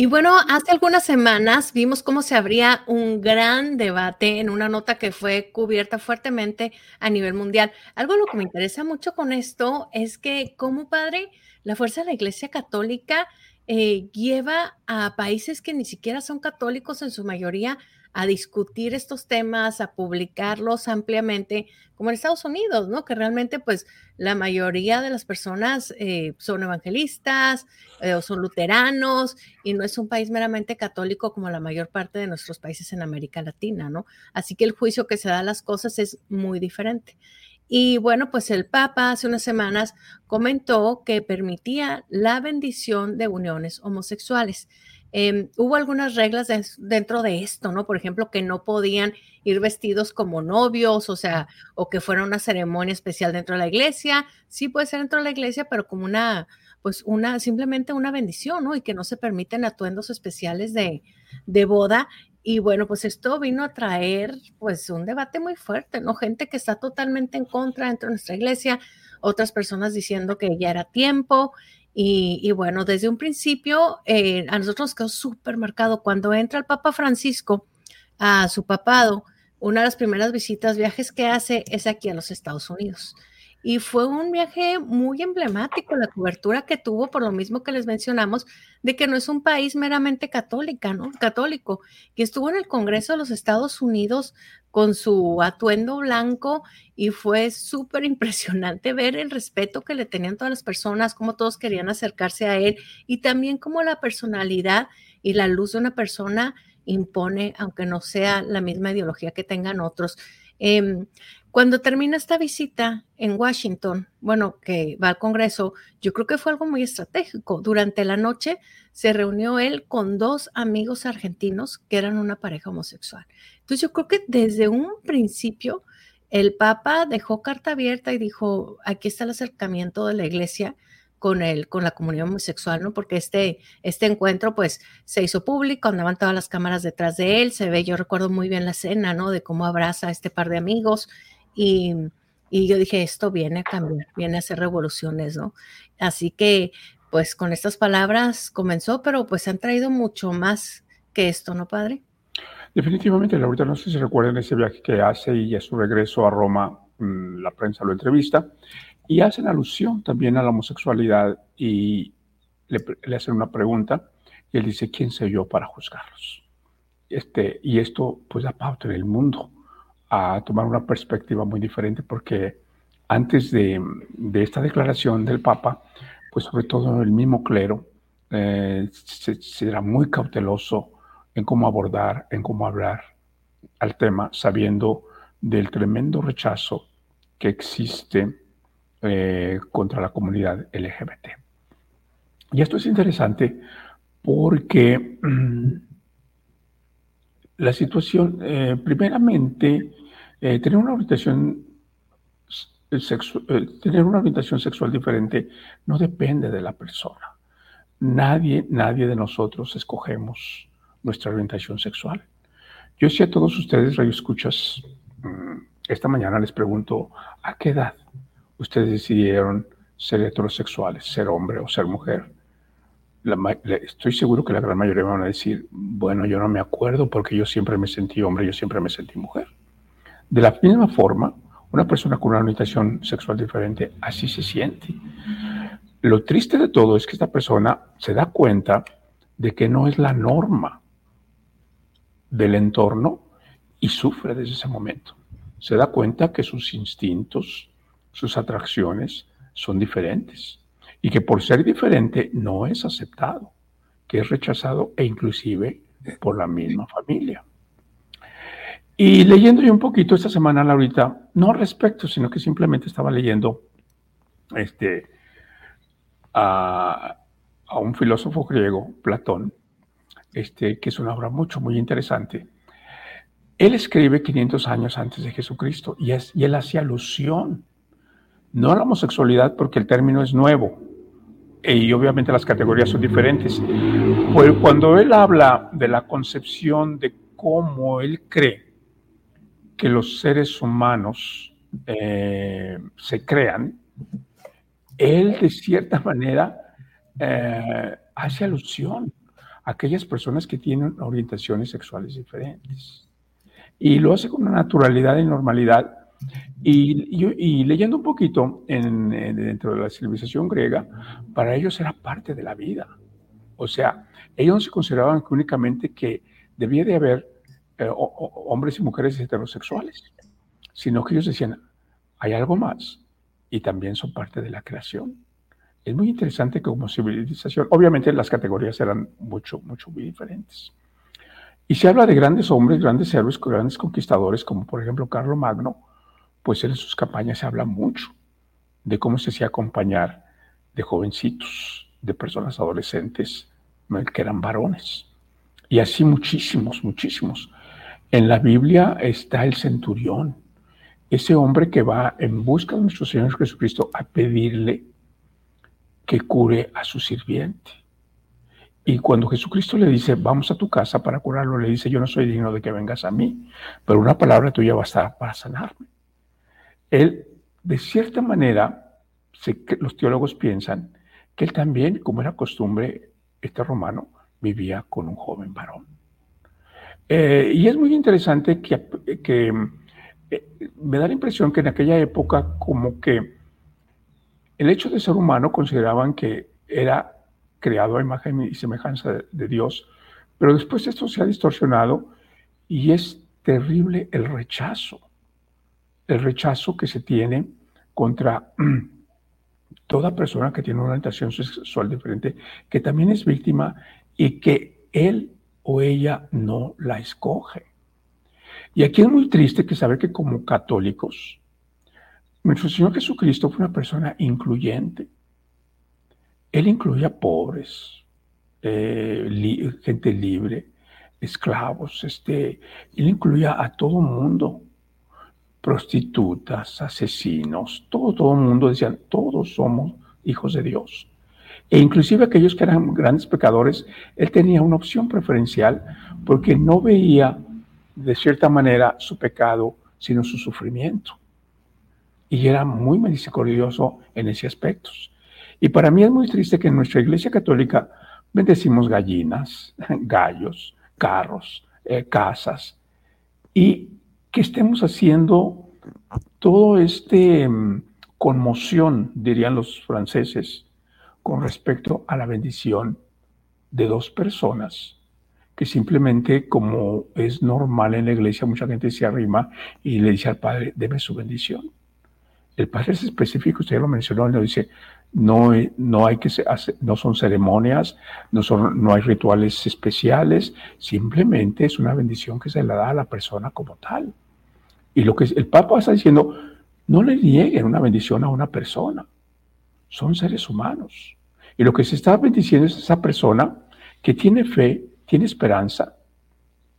Y bueno, hace algunas semanas vimos cómo se abría un gran debate en una nota que fue cubierta fuertemente a nivel mundial. Algo lo que me interesa mucho con esto es que como padre, la fuerza de la Iglesia Católica eh, lleva a países que ni siquiera son católicos en su mayoría a discutir estos temas, a publicarlos ampliamente, como en Estados Unidos, ¿no? Que realmente, pues, la mayoría de las personas eh, son evangelistas eh, o son luteranos y no es un país meramente católico como la mayor parte de nuestros países en América Latina, ¿no? Así que el juicio que se da a las cosas es muy diferente. Y bueno, pues el Papa hace unas semanas comentó que permitía la bendición de uniones homosexuales. Em, hubo algunas reglas dentro de esto, ¿no? Por ejemplo, que no podían ir vestidos como novios, o sea, o que fuera una ceremonia especial dentro de la iglesia. Sí puede ser dentro de la iglesia, pero como una, pues una, simplemente una bendición, ¿no? Y que no se permiten atuendos especiales de, de boda. Y bueno, pues esto vino a traer pues un debate muy fuerte, ¿no? Gente que está totalmente en contra dentro de nuestra iglesia, otras personas diciendo que ya era tiempo y, bueno, desde un principio eh, a nosotros nos quedó súper marcado cuando entra el Papa Francisco a su papado, una de las primeras visitas, viajes que hace es aquí a los Estados Unidos. Y fue un viaje muy emblemático, la cobertura que tuvo, por lo mismo que les mencionamos, de que no es un país meramente católica, ¿no? Católico, que estuvo en el Congreso de los Estados Unidos con su atuendo blanco y fue súper impresionante ver el respeto que le tenían todas las personas, cómo todos querían acercarse a él y también cómo la personalidad y la luz de una persona impone, aunque no sea la misma ideología que tengan otros. Em, cuando termina esta visita en Washington, bueno, que va al Congreso, yo creo que fue algo muy estratégico. Durante la noche se reunió él con dos amigos argentinos que eran una pareja homosexual. Entonces yo creo que desde un principio el Papa dejó carta abierta y dijo, aquí está el acercamiento de la iglesia con, el, con la comunidad homosexual, ¿no? Porque este, este encuentro, pues, se hizo público, andaban todas las cámaras detrás de él, se ve, yo recuerdo muy bien la escena, ¿no? De cómo abraza a este par de amigos y, yo dije, esto viene a cambiar, viene a hacer revoluciones, ¿no? Así que, pues con estas palabras comenzó, pero pues han traído mucho más que esto, ¿no, padre? Definitivamente, Laurita, no sé si recuerdan ese viaje que hace y a su regreso a Roma, mm, la prensa lo entrevista, y hacen alusión también a la homosexualidad y le, le hacen una pregunta y él dice, ¿quién soy yo para juzgarlos? Este, y esto pues da pauta en el mundo a tomar una perspectiva muy diferente porque antes de, esta declaración del Papa, pues sobre todo el mismo clero eh, se, era muy cauteloso en cómo abordar, en cómo hablar al tema, sabiendo del tremendo rechazo que existe eh, contra la comunidad LGBT. Y esto es interesante porque la situación, eh, primeramente, eh, tener, una orientación eh, tener una orientación sexual diferente no depende de la persona. Nadie, nadie de nosotros escogemos nuestra orientación sexual. Yo sí a todos ustedes, radio escuchas, mm, esta mañana les pregunto, ¿a qué edad ustedes decidieron ser heterosexuales, ser hombre o ser mujer? Estoy seguro que la gran mayoría van a decir, bueno, yo no me acuerdo porque yo siempre me sentí hombre, yo siempre me sentí mujer. De la misma forma, una persona con una orientación sexual diferente así se siente. Lo triste de todo es que esta persona se da cuenta de que no es la norma del entorno y sufre desde ese momento. Se da cuenta que sus instintos, sus atracciones son diferentes y que por ser diferente no es aceptado, que es rechazado e inclusive por la misma familia. Y leyendo yo un poquito esta semana, Laurita, no respecto, sino que simplemente estaba leyendo este, a, un filósofo griego, Platón, este, que es una obra mucho, muy interesante. Él escribe 500 años antes de Jesucristo y, es, y él hace alusión, no a la homosexualidad porque el término es nuevo, y obviamente las categorías son diferentes. Pues cuando él habla de la concepción de cómo él cree que los seres humanos eh, se crean, él de cierta manera eh, hace alusión aquellas personas que tienen orientaciones sexuales diferentes. Y lo hace con una naturalidad y normalidad. Y, leyendo un poquito en, dentro de la civilización griega, para ellos era parte de la vida. O sea, ellos no se consideraban que únicamente que debía de haber eh, hombres y mujeres heterosexuales, sino que ellos decían, hay algo más y también son parte de la creación. Es muy interesante que como civilización, obviamente las categorías eran mucho, mucho muy diferentes. Y se habla de grandes hombres, grandes héroes, grandes conquistadores, como por ejemplo Carlos Magno, pues en sus campañas se habla mucho de cómo se hacía acompañar de jovencitos, de personas adolescentes que eran varones. Y así muchísimos, muchísimos. En la Biblia está el centurión, ese hombre que va en busca de nuestro Señor Jesucristo a pedirle que cure a su sirviente. Y cuando Jesucristo le dice, vamos a tu casa para curarlo, le dice, yo no soy digno de que vengas a mí, pero una palabra tuya bastará para sanarme. Él, de cierta manera, los teólogos piensan que él también, como era costumbre, este romano, vivía con un joven varón. Eh, y es muy interesante que, eh, me da la impresión que en aquella época como que el hecho de ser humano consideraban que era creado a imagen y semejanza de, Dios, pero después esto se ha distorsionado y es terrible el rechazo, el rechazo que se tiene contra toda persona que tiene una orientación sexual diferente, que también es víctima y que él o ella no la escoge. Y aquí es muy triste que saber que como católicos, nuestro Señor Jesucristo fue una persona incluyente. Él incluía pobres, eh, gente libre, esclavos, este, él incluía a todo mundo, prostitutas, asesinos, todo, el mundo decían, todos somos hijos de Dios. E inclusive aquellos que eran grandes pecadores, él tenía una opción preferencial porque no veía de cierta manera su pecado, sino su sufrimiento. Y era muy misericordioso en ese aspecto. Y para mí es muy triste que en nuestra iglesia católica bendecimos gallinas, gallos, carros, eh, casas, y que estemos haciendo todo este mm, conmoción, dirían los franceses, con respecto a la bendición de dos personas que simplemente como es normal en la iglesia, mucha gente se arrima y le dice al Padre, deme su bendición. El Padre es específico, usted lo mencionó, le dice, no, no, hay que no son ceremonias, no, son, no hay rituales especiales, simplemente es una bendición que se le da a la persona como tal. Y lo que el Papa está diciendo, no le nieguen una bendición a una persona, son seres humanos. Y lo que se está bendiciendo es esa persona que tiene fe, tiene esperanza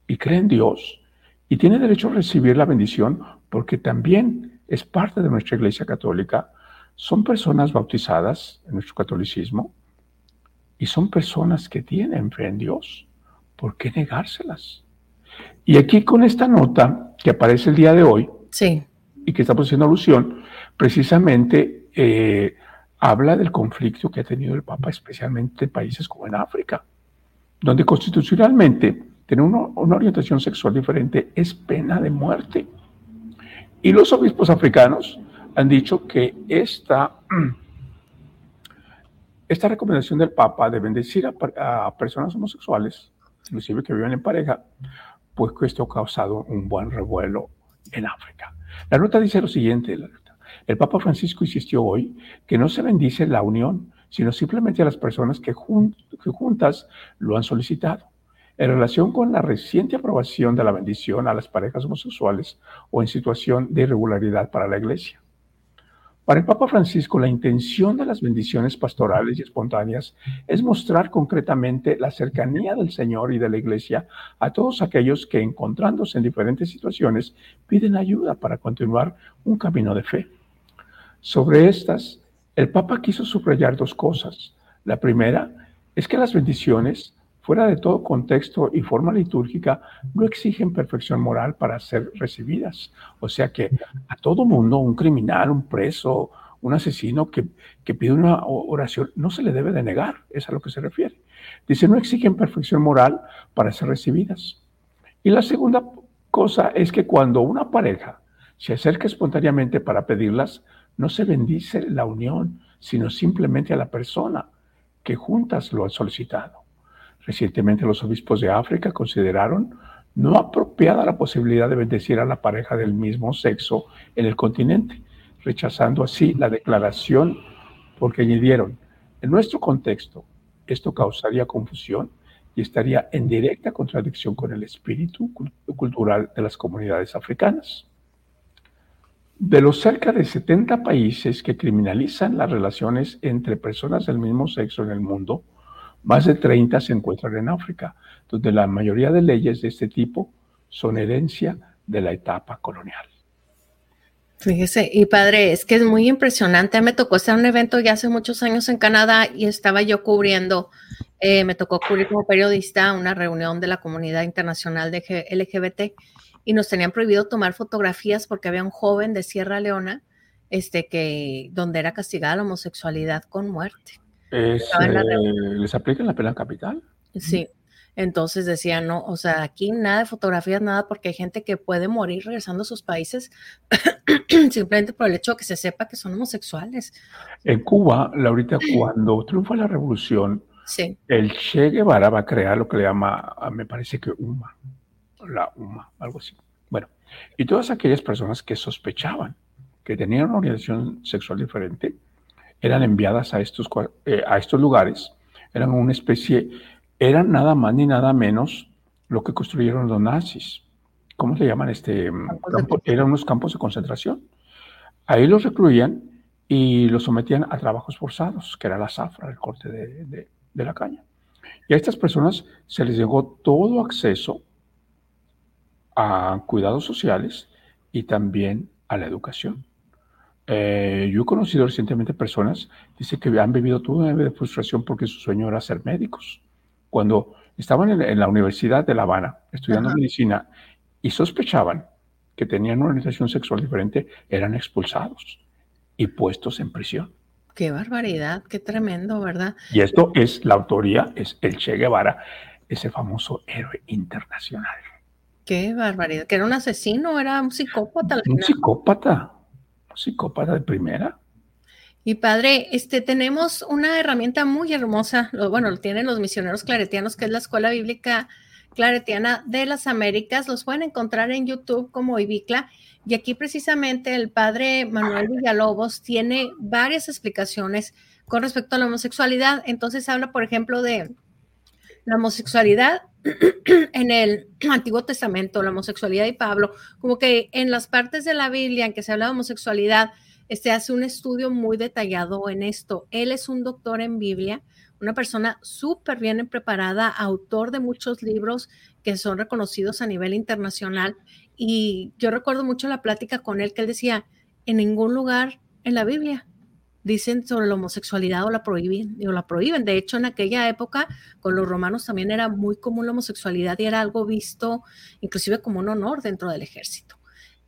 y cree en Dios y tiene derecho a recibir la bendición porque también es parte de nuestra iglesia católica. Son personas bautizadas en nuestro catolicismo y son personas que tienen fe en Dios. ¿Por qué negárselas? Y aquí con esta nota que aparece el día de hoy sí. y que estamos haciendo alusión, precisamente eh, habla del conflicto que ha tenido el Papa, especialmente en países como en África, donde constitucionalmente tener una, orientación sexual diferente es pena de muerte. Y los obispos africanos han dicho que esta, esta recomendación del Papa de bendecir a, personas homosexuales, inclusive que viven en pareja, pues que esto ha causado un buen revuelo en África. La nota dice lo siguiente, el Papa Francisco insistió hoy que no se bendice la unión, sino simplemente a las personas que, juntas lo han solicitado. En relación con la reciente aprobación de la bendición a las parejas homosexuales o en situación de irregularidad para la Iglesia. Para el Papa Francisco, la intención de las bendiciones pastorales y espontáneas es mostrar concretamente la cercanía del Señor y de la Iglesia a todos aquellos que, encontrándose en diferentes situaciones, piden ayuda para continuar un camino de fe. Sobre estas, el Papa quiso subrayar dos cosas. La primera es que las bendiciones, fuera de todo contexto y forma litúrgica, no exigen perfección moral para ser recibidas. O sea que a todo mundo, un criminal, un preso, un asesino que, que pide una oración, no se le debe de negar, es a lo que se refiere. Dice, no exigen perfección moral para ser recibidas. Y la segunda cosa es que cuando una pareja se acerca espontáneamente para pedirlas, no se bendice la unión, sino simplemente a la persona que juntas lo han solicitado. Recientemente los obispos de África consideraron no apropiada la posibilidad de bendecir a la pareja del mismo sexo en el continente, rechazando así la declaración porque añadieron, en nuestro contexto, esto causaría confusión y estaría en directa contradicción con el espíritu cultural de las comunidades africanas. De los cerca de 70 países que criminalizan las relaciones entre personas del mismo sexo en el mundo, más de 30 se encuentran en África, donde la mayoría de leyes de este tipo son herencia de la etapa colonial. Fíjese, y padre, es que es muy impresionante. Me tocó en un evento ya hace muchos años en Canadá y estaba yo cubriendo, eh, me tocó cubrir como periodista una reunión de la comunidad internacional de LGBT y nos tenían prohibido tomar fotografías porque había un joven de Sierra Leona, este, que, donde era castigada la homosexualidad con muerte. Eh, ¿Les aplican la pena capital? Sí. Entonces decía, no, o sea, aquí nada de fotografías, nada, porque hay gente que puede morir regresando a sus países simplemente por el hecho de que se sepa que son homosexuales. En Cuba, Laurita, cuando triunfa la revolución, el Che Guevara va a crear lo que le llama, ah, me parece que UMA, la UMA, algo así. Bueno, y todas aquellas personas que sospechaban que tenían una orientación sexual diferente, eran enviadas a estos, eh, a estos lugares, eran una especie eran nada más ni nada menos lo que construyeron los nazis. ¿Cómo se llaman? Este, eran unos campos de concentración. Ahí los recluían y los sometían a trabajos forzados, que era la zafra, el corte de, la caña. Y a estas personas se les llegó todo acceso a cuidados sociales y también a la educación. Eh, yo he conocido recientemente personas, dice que han vivido toda una de frustración porque su sueño era ser médicos cuando estaban en, la Universidad de La Habana estudiando medicina y sospechaban que tenían una orientación sexual diferente, eran expulsados y puestos en prisión. Qué barbaridad, qué tremendo, ¿verdad? Y esto es, la autoría es el Che Guevara, ese famoso héroe internacional. Qué barbaridad, que era un asesino, era un psicópata. Un psicópata, psicópata de primera. Y padre, este, tenemos una herramienta muy hermosa, bueno, lo tienen los misioneros claretianos, que es la Escuela Bíblica Claretiana de las Américas. Los pueden encontrar en YouTube como Ibicla. Y aquí precisamente el padre Manuel Villalobos tiene varias explicaciones con respecto a la homosexualidad. Entonces habla, por ejemplo, de la homosexualidad en el Antiguo Testamento, la homosexualidad y Pablo, como que en las partes de la Biblia en que se habla de homosexualidad, este hace un estudio muy detallado en esto. Él es un doctor en Biblia, una persona súper bien preparada, autor de muchos libros que son reconocidos a nivel internacional. Y yo recuerdo mucho la plática con él que él decía, en ningún lugar en la Biblia dicen sobre la homosexualidad o la prohíben, o la prohíben. De hecho, en aquella época con los romanos también era muy común la homosexualidad y era algo visto inclusive como un honor dentro del ejército.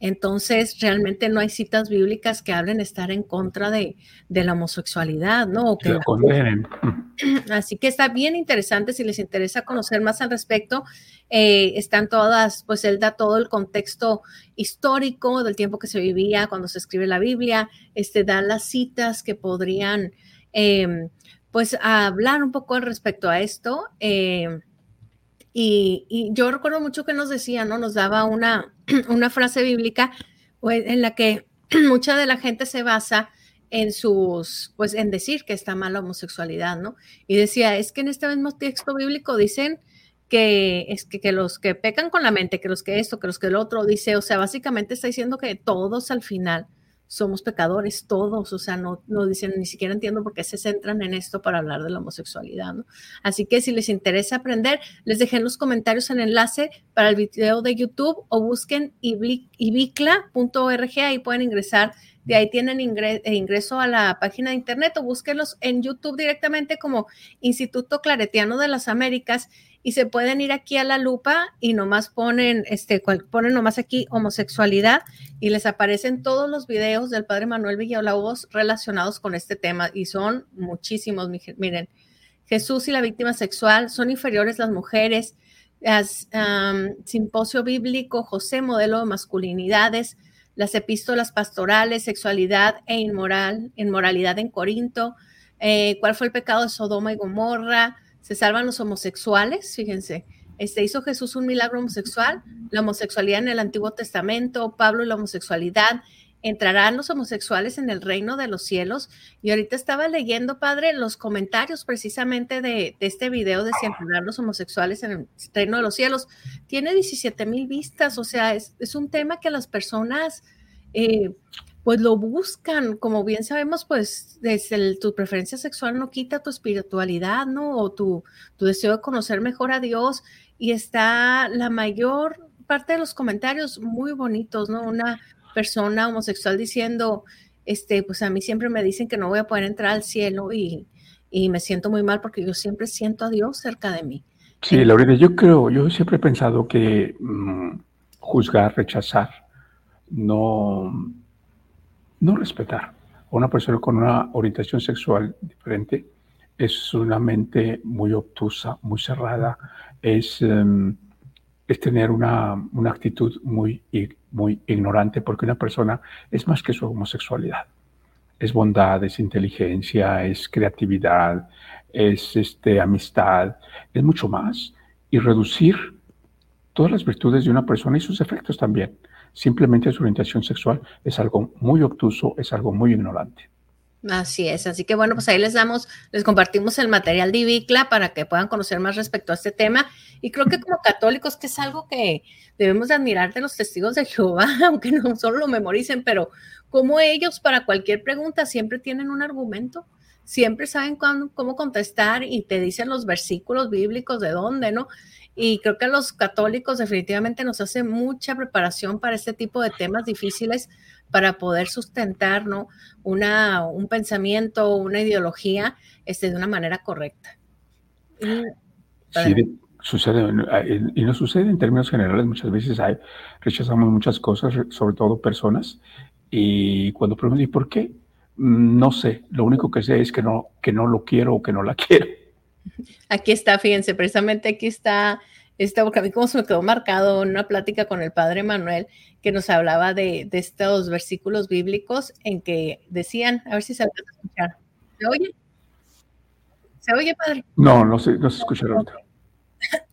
Entonces, realmente no hay citas bíblicas que hablen estar en contra de, la homosexualidad, ¿no? que Así que está bien interesante si les interesa conocer más al respecto. Eh, están todas, pues él da todo el contexto histórico del tiempo que se vivía cuando se escribe la Biblia, este, da las citas que podrían, em, pues, hablar un poco al respecto a esto. Em, y, yo recuerdo mucho que nos decía, ¿no? Nos daba una, una frase bíblica pues, en la que mucha de la gente se basa en sus, pues en decir que está mal la homosexualidad, ¿no? Y decía, es que en este mismo texto bíblico dicen que es que, que, los que pecan con la mente, que los que esto, que los que el otro, dice, o sea, básicamente está diciendo que todos al final somos pecadores todos, o sea, no, no dicen, ni siquiera entiendo por qué se centran en esto para hablar de la homosexualidad, ¿no? Así que si les interesa aprender, les dejé en los comentarios el enlace para el video de YouTube o busquen ibicla.org, ahí pueden ingresar De ahí tienen eh, ingreso a la página de internet o búsquenlos en YouTube directamente como Instituto Claretiano de las Américas y se pueden ir aquí a la lupa y nomás ponen, este, ponen nomás aquí homosexualidad y les aparecen todos los videos del padre Manuel Villalobos relacionados con este tema y son muchísimos, miren. Jesús y la víctima sexual, son inferiores las mujeres, simposio bíblico, José, modelo de masculinidades, las epístolas pastorales, sexualidad e inmoral, inmoralidad en Corinto, eh, cuál fue el pecado de Sodoma y Gomorra, se salvan los homosexuales, fíjense, este, hizo Jesús un milagro homosexual, la homosexualidad en el Antiguo Testamento, Pablo y la homosexualidad, entrarán los homosexuales en el reino de los cielos. Y ahorita estaba leyendo, padre, los comentarios precisamente de, este video de si entrarán los homosexuales en el reino de los cielos. Tiene 17 mil vistas, o sea, es, un tema que las personas... Eh, pues lo buscan, como bien sabemos, pues desde tu preferencia sexual no quita tu espiritualidad, ¿no? O tu, tu deseo de conocer mejor a Dios y está la mayor parte de los comentarios muy bonitos, ¿no? Una, persona homosexual diciendo, este, pues a mí siempre me dicen que no voy a poder entrar al cielo y, me siento muy mal porque yo siempre siento a Dios cerca de mí. Sí, Laurita, yo creo, yo siempre he pensado que mm, juzgar, rechazar, no, no respetar a una persona con una orientación sexual diferente es una mente muy obtusa, muy cerrada, es, em, es tener una, una actitud muy muy ignorante porque una persona es más que su homosexualidad. Es bondad, es inteligencia, es creatividad, es este, amistad, es mucho más. Y reducir todas las virtudes de una persona y sus efectos también. Simplemente su orientación sexual es algo muy obtuso, es algo muy ignorante. Así es, así que bueno, pues ahí les damos, les compartimos el material de Ivicla para que puedan conocer más respecto a este tema. Y creo que como católicos, que es algo que debemos de admirar de los testigos de Jehová, aunque no solo lo memoricen, pero como ellos para cualquier pregunta siempre tienen un argumento, siempre saben cómo contestar y te dicen los versículos bíblicos de dónde, ¿no? Y creo que los católicos definitivamente nos hace mucha preparación para este tipo de temas difíciles para poder sustentar ¿no? una, un pensamiento, una ideología este, de una manera correcta. sí, sucede, y no sucede en términos generales, muchas veces hay, rechazamos muchas cosas, sobre todo personas, y cuando preguntan, ¿y por qué? No sé, lo único que sé es que no, que no lo quiero o que no la quiero. Aquí está, fíjense, precisamente aquí está esta, porque a mí como se me quedó marcado en una plática con el padre Manuel que nos hablaba de, estos versículos bíblicos en que decían, a ver si se alcanza a escuchar. ¿Se oye? ¿Se oye, padre? No, no se, no se escucha ahorita.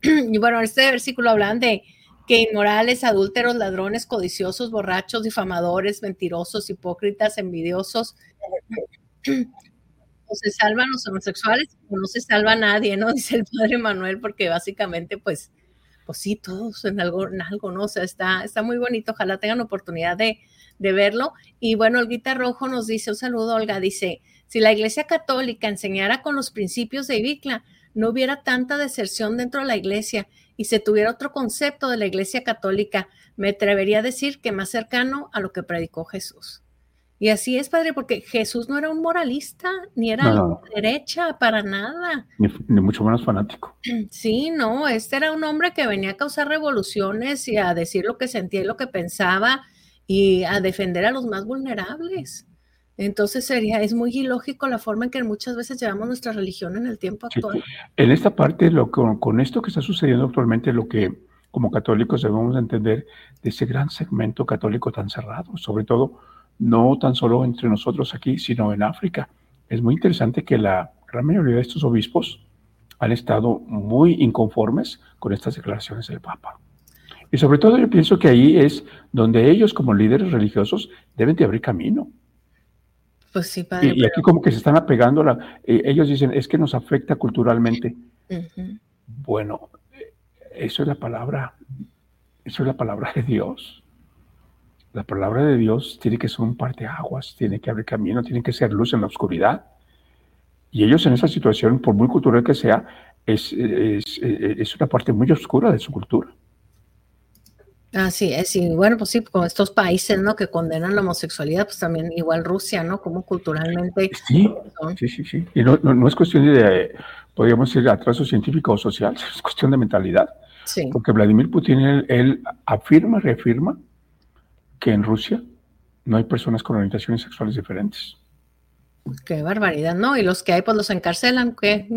Y bueno, este versículo hablan de que inmorales, adúlteros, ladrones, codiciosos, borrachos, difamadores, mentirosos, hipócritas, envidiosos, o se salvan los homosexuales no se salva nadie, ¿no? Dice el padre Manuel, porque básicamente, pues, pues sí, todos en algo, en algo, ¿no? O sea, está, está muy bonito, ojalá tengan oportunidad de, de verlo. Y bueno, Olguita Rojo nos dice, un saludo, Olga, dice, si la Iglesia Católica enseñara con los principios de Ibicla, no hubiera tanta deserción dentro de la Iglesia y se tuviera otro concepto de la Iglesia Católica, me atrevería a decir que más cercano a lo que predicó Jesús. Y así es, padre, porque Jesús no era un moralista, ni era derecha, para nada. Ni, mucho menos fanático. Sí, no, este era un hombre que venía a causar revoluciones y a decir lo que sentía y lo que pensaba y a defender a los más vulnerables. Entonces sería, es muy ilógico la forma en que muchas veces llevamos nuestra religión en el tiempo actual. En esta parte, lo, con esto que está sucediendo actualmente, lo que como católicos debemos entender de ese gran segmento católico tan cerrado, sobre todo no tan solo entre nosotros aquí, sino en África. Es muy interesante que la gran mayoría de estos obispos han estado muy inconformes con estas declaraciones del Papa. Y sobre todo yo pienso que ahí es donde ellos como líderes religiosos deben de abrir camino. Pues sí, padre, y, aquí como que se están apegando, la, eh, ellos dicen, es que nos afecta culturalmente. Bueno, eso es la palabra, eso es la palabra de Dios. La palabra de Dios tiene que ser un aguas, tiene que abrir camino, tiene que ser luz en la oscuridad. Y ellos en esa situación, por muy cultural que sea, es, es, una parte muy oscura de su cultura. Así es, y bueno, pues sí, con estos países, ¿no? Que condenan la homosexualidad, pues también igual Rusia, ¿no? Como culturalmente. Sí, sí, sí, sí. Y no, no, es cuestión de, podríamos decir, atraso científico o social, es cuestión de mentalidad. Sí. Porque Vladimir Putin, él, él afirma, reafirma que en Rusia no hay personas con orientaciones sexuales diferentes. Qué barbaridad, ¿no? Y los que hay, pues los encarcelan. ¿Qué,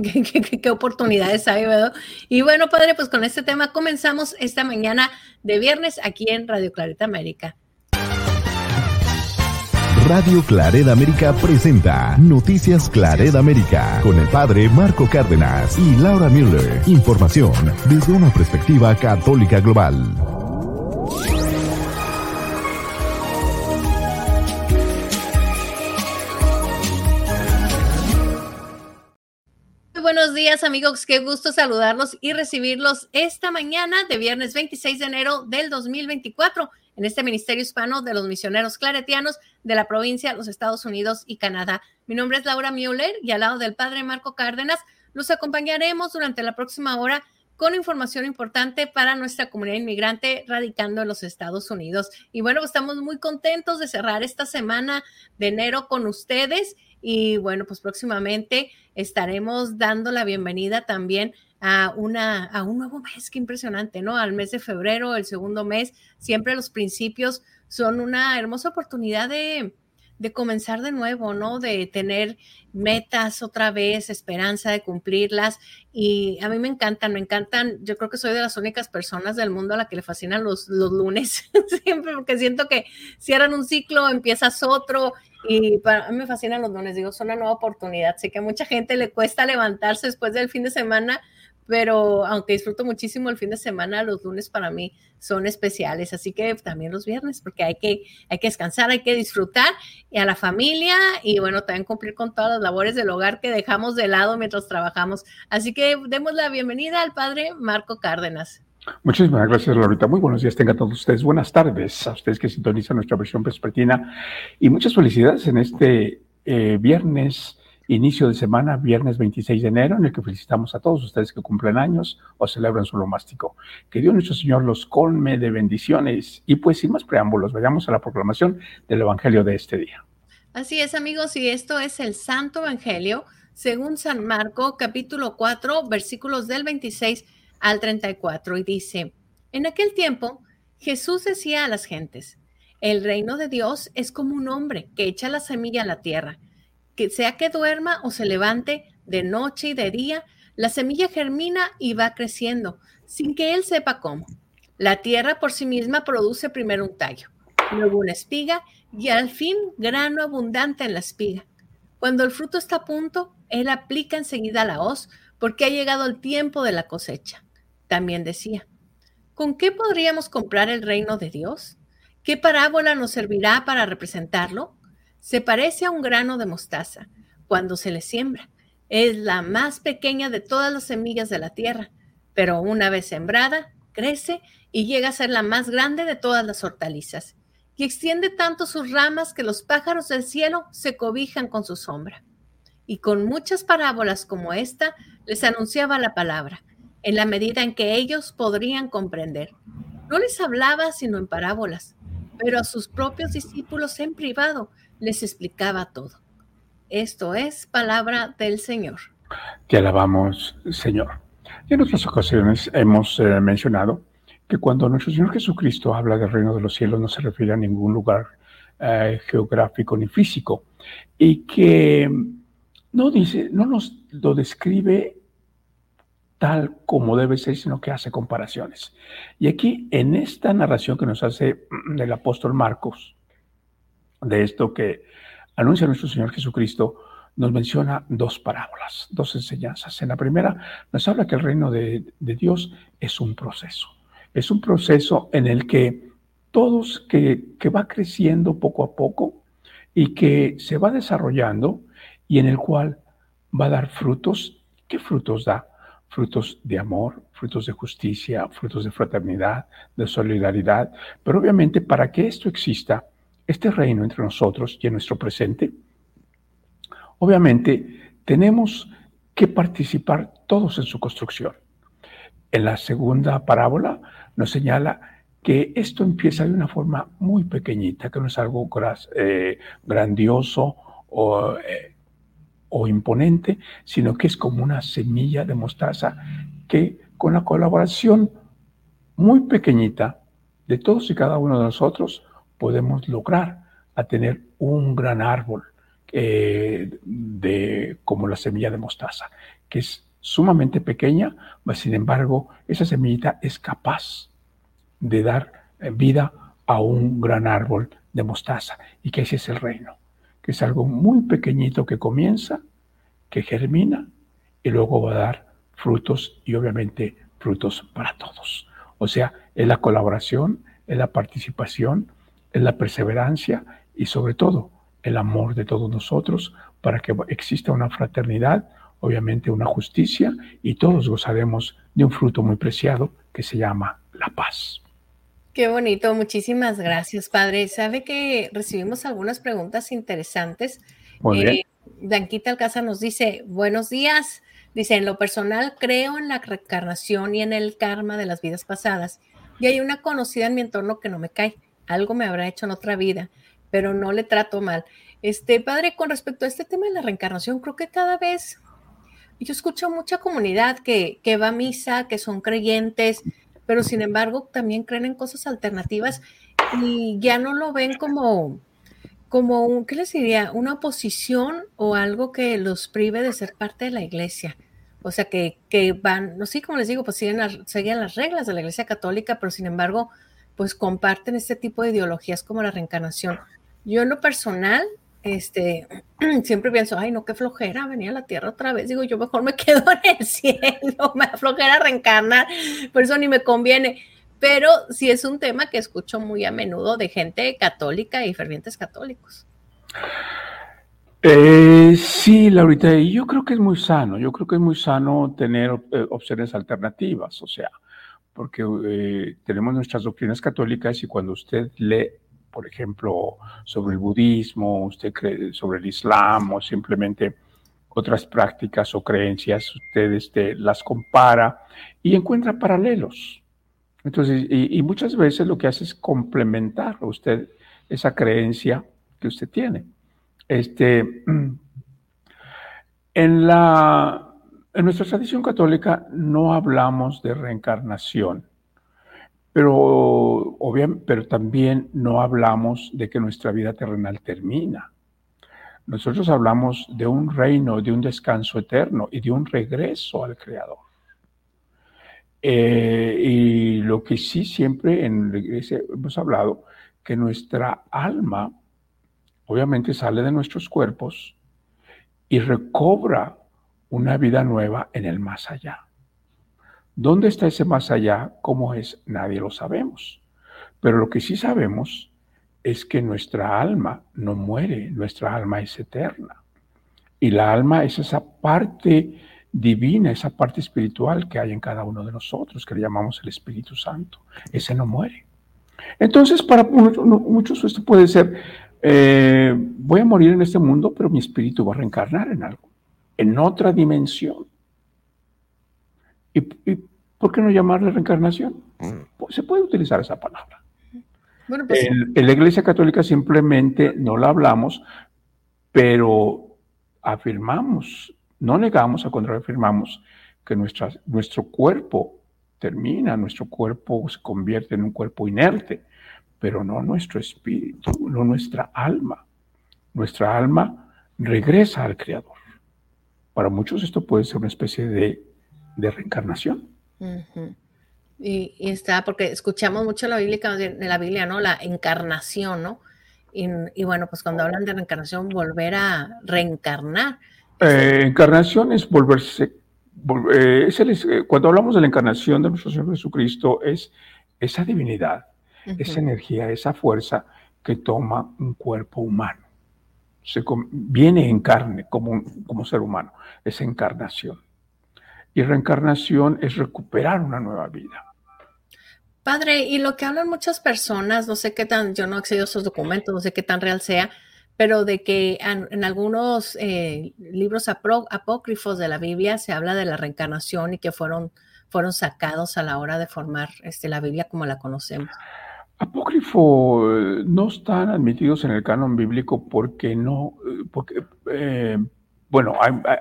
qué, oportunidades hay, ¿verdad? Y bueno, padre, pues con este tema comenzamos esta mañana de viernes aquí en Radio Clareta América. Radio Clareda América presenta Noticias Clareda América con el padre Marco Cárdenas y Laura Müller. Información desde una perspectiva católica global. Buenos días amigos, qué gusto saludarlos y recibirlos esta mañana de viernes 26 de enero del 2024 en este Ministerio Hispano de los Misioneros Claretianos de la provincia de los Estados Unidos y Canadá. Mi nombre es Laura Müller y al lado del Padre Marco Cárdenas los acompañaremos durante la próxima hora con información importante para nuestra comunidad inmigrante radicando en los Estados Unidos. Y bueno, estamos muy contentos de cerrar esta semana de enero con ustedes y bueno, pues próximamente estaremos dando la bienvenida también a, una, a un nuevo mes, qué impresionante, ¿no? Al mes de febrero, el segundo mes, siempre los principios son una hermosa oportunidad de, de comenzar de nuevo, ¿no? De tener metas otra vez, esperanza de cumplirlas. Y a mí me encantan, me encantan. Yo creo que soy de las únicas personas del mundo a la que le fascinan los, los lunes, siempre porque siento que cierran un ciclo, empiezas otro. Y para mí me fascinan los lunes, digo, son una nueva oportunidad. Sé que a mucha gente le cuesta levantarse después del fin de semana, pero aunque disfruto muchísimo el fin de semana, los lunes para mí son especiales, así que también los viernes, porque hay que, hay que descansar, hay que disfrutar y a la familia y bueno, también cumplir con todas las labores del hogar que dejamos de lado mientras trabajamos. Así que demos la bienvenida al padre Marco Cárdenas. Muchísimas gracias, Laurita. Muy buenos días tengan todos ustedes. Buenas tardes a ustedes que sintonizan nuestra versión vespertina y muchas felicidades en este eh, viernes inicio de semana, viernes 26 de enero, en el que felicitamos a todos ustedes que cumplen años o celebran su lomástico. Que Dios nuestro Señor los colme de bendiciones. Y pues sin más preámbulos, vayamos a la proclamación del Evangelio de este día. Así es, amigos, y esto es el Santo Evangelio según San Marco, capítulo 4, versículos del 26 al 34, y dice, en aquel tiempo Jesús decía a las gentes, el reino de Dios es como un hombre que echa la semilla a la tierra sea que duerma o se levante de noche y de día, la semilla germina y va creciendo, sin que él sepa cómo. La tierra por sí misma produce primero un tallo, luego una espiga y al fin grano abundante en la espiga. Cuando el fruto está a punto, él aplica enseguida la hoz porque ha llegado el tiempo de la cosecha. También decía, ¿con qué podríamos comprar el reino de Dios? ¿Qué parábola nos servirá para representarlo? Se parece a un grano de mostaza cuando se le siembra. Es la más pequeña de todas las semillas de la tierra, pero una vez sembrada, crece y llega a ser la más grande de todas las hortalizas, y extiende tanto sus ramas que los pájaros del cielo se cobijan con su sombra. Y con muchas parábolas como esta, les anunciaba la palabra, en la medida en que ellos podrían comprender. No les hablaba sino en parábolas, pero a sus propios discípulos en privado les explicaba todo. Esto es palabra del Señor. Te alabamos, Señor. En otras ocasiones hemos eh, mencionado que cuando nuestro Señor Jesucristo habla del reino de los cielos no se refiere a ningún lugar eh, geográfico ni físico y que no dice, no nos lo describe tal como debe ser, sino que hace comparaciones. Y aquí, en esta narración que nos hace mm, el apóstol Marcos, de esto que anuncia nuestro Señor Jesucristo, nos menciona dos parábolas, dos enseñanzas. En la primera nos habla que el reino de, Dios es un proceso. Es un proceso en el que todos, que, que va creciendo poco a poco y que se va desarrollando y en el cual va a dar frutos. ¿Qué frutos da? Frutos de amor, frutos de justicia, frutos de fraternidad, de solidaridad. Pero obviamente para que esto exista, este reino entre nosotros y en nuestro presente, obviamente tenemos que participar todos en su construcción. En la segunda parábola nos señala que esto empieza de una forma muy pequeñita, que no es algo eh, grandioso o, eh, o imponente, sino que es como una semilla de mostaza que con la colaboración muy pequeñita de todos y cada uno de nosotros podemos lograr a tener un gran árbol eh, de, como la semilla de mostaza, que es sumamente pequeña, mas sin embargo esa semillita es capaz de dar eh, vida a un gran árbol de mostaza y que ese es el reino, que es algo muy pequeñito que comienza, que germina y luego va a dar frutos y obviamente frutos para todos. O sea, es la colaboración, es la participación, es la perseverancia y sobre todo el amor de todos nosotros para que exista una fraternidad, obviamente una justicia y todos gozaremos de un fruto muy preciado que se llama la paz. Qué bonito, muchísimas gracias, padre. Sabe que recibimos algunas preguntas interesantes. Muy bien. Eh, Alcázar nos dice, buenos días. Dice, en lo personal creo en la reencarnación y en el karma de las vidas pasadas. Y hay una conocida en mi entorno que no me cae. Algo me habrá hecho en otra vida, pero no le trato mal. Este, padre, con respecto a este tema de la reencarnación, creo que cada vez yo escucho mucha comunidad que, que va a misa, que son creyentes, pero sin embargo también creen en cosas alternativas y ya no lo ven como, como un, ¿qué les diría? Una oposición o algo que los prive de ser parte de la iglesia. O sea, que, que van, no sé, como les digo, pues siguen siguen las reglas de la iglesia católica, pero sin embargo, pues comparten este tipo de ideologías como la reencarnación. Yo en lo personal, este, siempre pienso, ay, no, qué flojera, venía a la tierra otra vez. Digo, yo mejor me quedo en el cielo, me flojera reencarnar, por eso ni me conviene. Pero sí es un tema que escucho muy a menudo de gente católica y fervientes católicos. Eh, sí, Laurita, y yo creo que es muy sano, yo creo que es muy sano tener eh, opciones alternativas, o sea, porque eh, tenemos nuestras doctrinas católicas y cuando usted lee por ejemplo, sobre el budismo, usted cree sobre el islam o simplemente otras prácticas o creencias, usted este, las compara y encuentra paralelos. Entonces, y, muchas veces lo que hace es complementar usted esa creencia que usted tiene. Este, en, la, en nuestra tradición católica no hablamos de reencarnación. Pero, obviamente, pero también no hablamos de que nuestra vida terrenal termina. Nosotros hablamos de un reino, de un descanso eterno y de un regreso al Creador. Eh, y lo que sí siempre en la iglesia hemos hablado, que nuestra alma obviamente sale de nuestros cuerpos y recobra una vida nueva en el más allá. ¿Dónde está ese más allá? ¿Cómo es? Nadie lo sabemos. Pero lo que sí sabemos es que nuestra alma no muere, nuestra alma es eterna. Y la alma es esa parte divina, esa parte espiritual que hay en cada uno de nosotros, que le llamamos el Espíritu Santo. Ese no muere. Entonces, para muchos esto puede ser, eh, voy a morir en este mundo, pero mi espíritu va a reencarnar en algo, en otra dimensión. ¿Y, por qué no llamarle reencarnación? Pues se puede utilizar esa palabra. Bueno, pues, en, la Iglesia Católica simplemente no la hablamos, pero afirmamos, no negamos, al contrario, afirmamos que nuestra, nuestro cuerpo termina, nuestro cuerpo se convierte en un cuerpo inerte, pero no nuestro espíritu, no nuestra alma. Nuestra alma regresa al Creador. Para muchos esto puede ser una especie de de reencarnación. y, está, porque escuchamos mucho la Biblia, de la Biblia, ¿no? La encarnación, ¿no? Y, bueno, pues cuando hablan de reencarnación, volver a reencarnar. Eh, encarnación es volverse, eh, eh, cuando hablamos de la encarnación de nuestro Señor Jesucristo, es esa divinidad, esa energía, esa fuerza que toma un cuerpo humano. Se, viene en carne como, como ser humano, esa encarnación. Y reencarnación es recuperar una nueva vida. Padre, y lo que hablan muchas personas, no sé qué tan, yo no he accedido a esos documentos, no sé qué tan real sea, pero de que en, algunos eh, libros apócrifos de la Biblia se habla de la reencarnación y que fueron fueron sacados a la hora de formar este, la Biblia como la conocemos. Apócrifo eh, no están admitidos en el canon bíblico porque no, eh, porque, eh, bueno,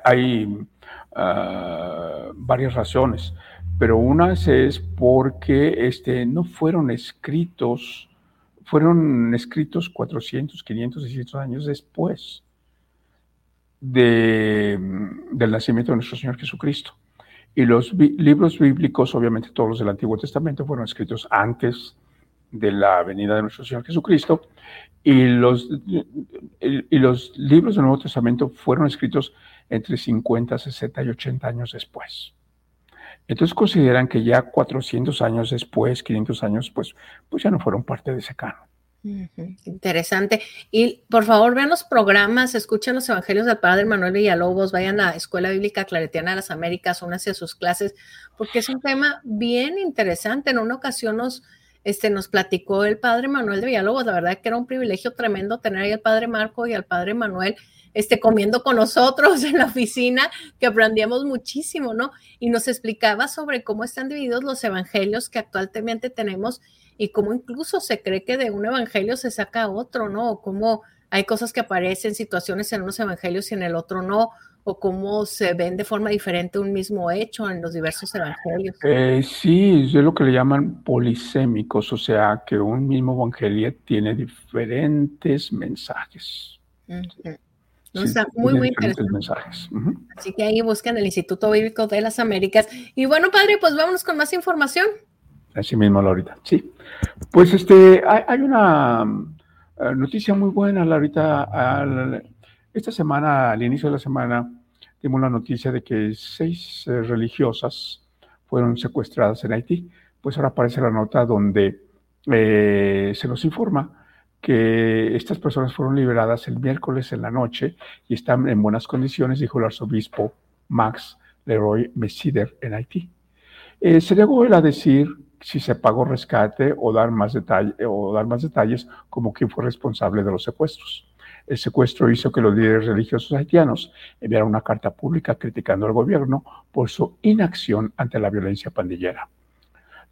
hay, ah, varias razones, pero una es porque este, no fueron escritos, fueron escritos 400, 500, 600 años después de, del nacimiento de nuestro Señor Jesucristo. Y los libros bíblicos, obviamente todos los del Antiguo Testamento, fueron escritos antes de la venida de nuestro Señor Jesucristo. Y los, y los libros del Nuevo Testamento fueron escritos entre 50, 60 y 80 años después. Entonces consideran que ya 400 años después, 500 años, pues, pues ya no fueron parte de ese canon. Interesante. Y por favor, vean los programas, escuchen los evangelios del Padre Manuel Villalobos, vayan a la Escuela Bíblica Claretiana de las Américas, únanse a sus clases, porque es un tema bien interesante. En una ocasión nos, este, nos platicó el Padre Manuel de Villalobos, la verdad que era un privilegio tremendo tener ahí al Padre Marco y al Padre Manuel este, comiendo con nosotros en la oficina, que aprendíamos muchísimo, ¿no? Y nos explicaba sobre cómo están divididos los evangelios que actualmente tenemos y cómo incluso se cree que de un evangelio se saca otro, ¿no? O cómo hay cosas que aparecen, situaciones en unos evangelios y en el otro no, o cómo se ven de forma diferente un mismo hecho en los diversos evangelios. Eh, sí, es lo que le llaman polisémicos, o sea, que un mismo evangelio tiene diferentes mensajes. está muy, muy interesante. Mensajes. Así que ahí buscan el Instituto Bíblico de las Américas. Y bueno, padre, pues vámonos con más información. Así mismo, Laurita. Sí. Pues este, hay, una eh, noticia muy buena, Laurita. Esta semana, al inicio de la semana, dimos la noticia de que seis eh, religiosas fueron secuestradas en Haití. Pues ahora aparece la nota donde eh, se nos informa que estas personas fueron liberadas el miércoles en la noche y están en buenas condiciones, dijo el arzobispo Max Leroy Messider en Haití. se llegó él a decir si se pagó rescate o dar más, detalle, o dar más detalles como quién fue responsable de los secuestros. El secuestro hizo que los líderes religiosos haitianos enviaran una carta pública criticando al gobierno por su inacción ante la violencia pandillera.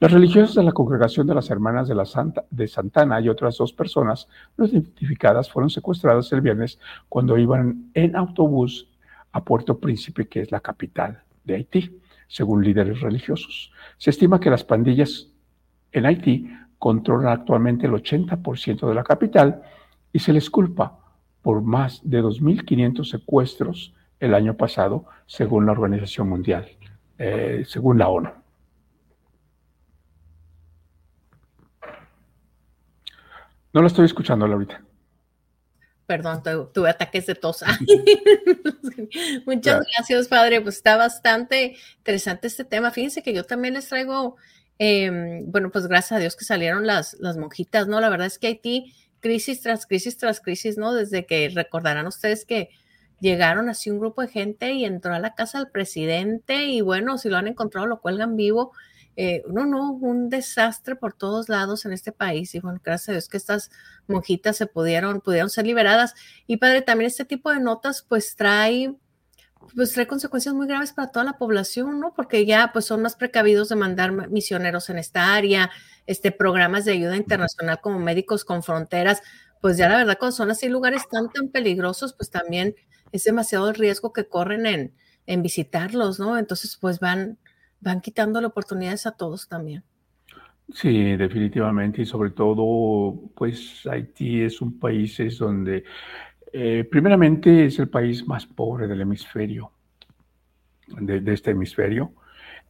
Las religiosas de la congregación de las Hermanas de, la Santa, de Santana y otras dos personas no identificadas fueron secuestradas el viernes cuando iban en autobús a Puerto Príncipe, que es la capital de Haití según líderes religiosos. Se estima que las pandillas en Haití controlan actualmente el 80% de la capital y se les culpa por más de 2.500 secuestros el año pasado, según la Organización Mundial, eh, según la ONU. No lo estoy escuchando ahorita. Perdón, tuve ataques de tos. Muchas gracias, padre. Pues está bastante interesante este tema. Fíjense que yo también les traigo, em, bueno, pues gracias a Dios que salieron las, las monjitas, ¿no? La verdad es que Haití, crisis tras crisis tras crisis, ¿no? Desde que recordarán ustedes que llegaron así un grupo de gente y entró a la casa del presidente y bueno, si lo han encontrado, lo cuelgan vivo. Eh, no, no, un desastre por todos lados en este país. Y bueno, gracias a Dios que estas monjitas se pudieron, pudieron ser liberadas. Y padre, también este tipo de notas pues trae, pues trae consecuencias muy graves para toda la población, ¿no? Porque ya pues son más precavidos de mandar misioneros en esta área, este, programas de ayuda internacional como Médicos con Fronteras. Pues ya la verdad, cuando son así lugares tan, tan peligrosos, pues también es demasiado el riesgo que corren en, en visitarlos, ¿no? Entonces, pues van, van quitando oportunidades a todos también. Sí, definitivamente, y sobre todo, pues Haití es un país es donde, eh, primeramente, es el país más pobre del hemisferio, de, de, este hemisferio,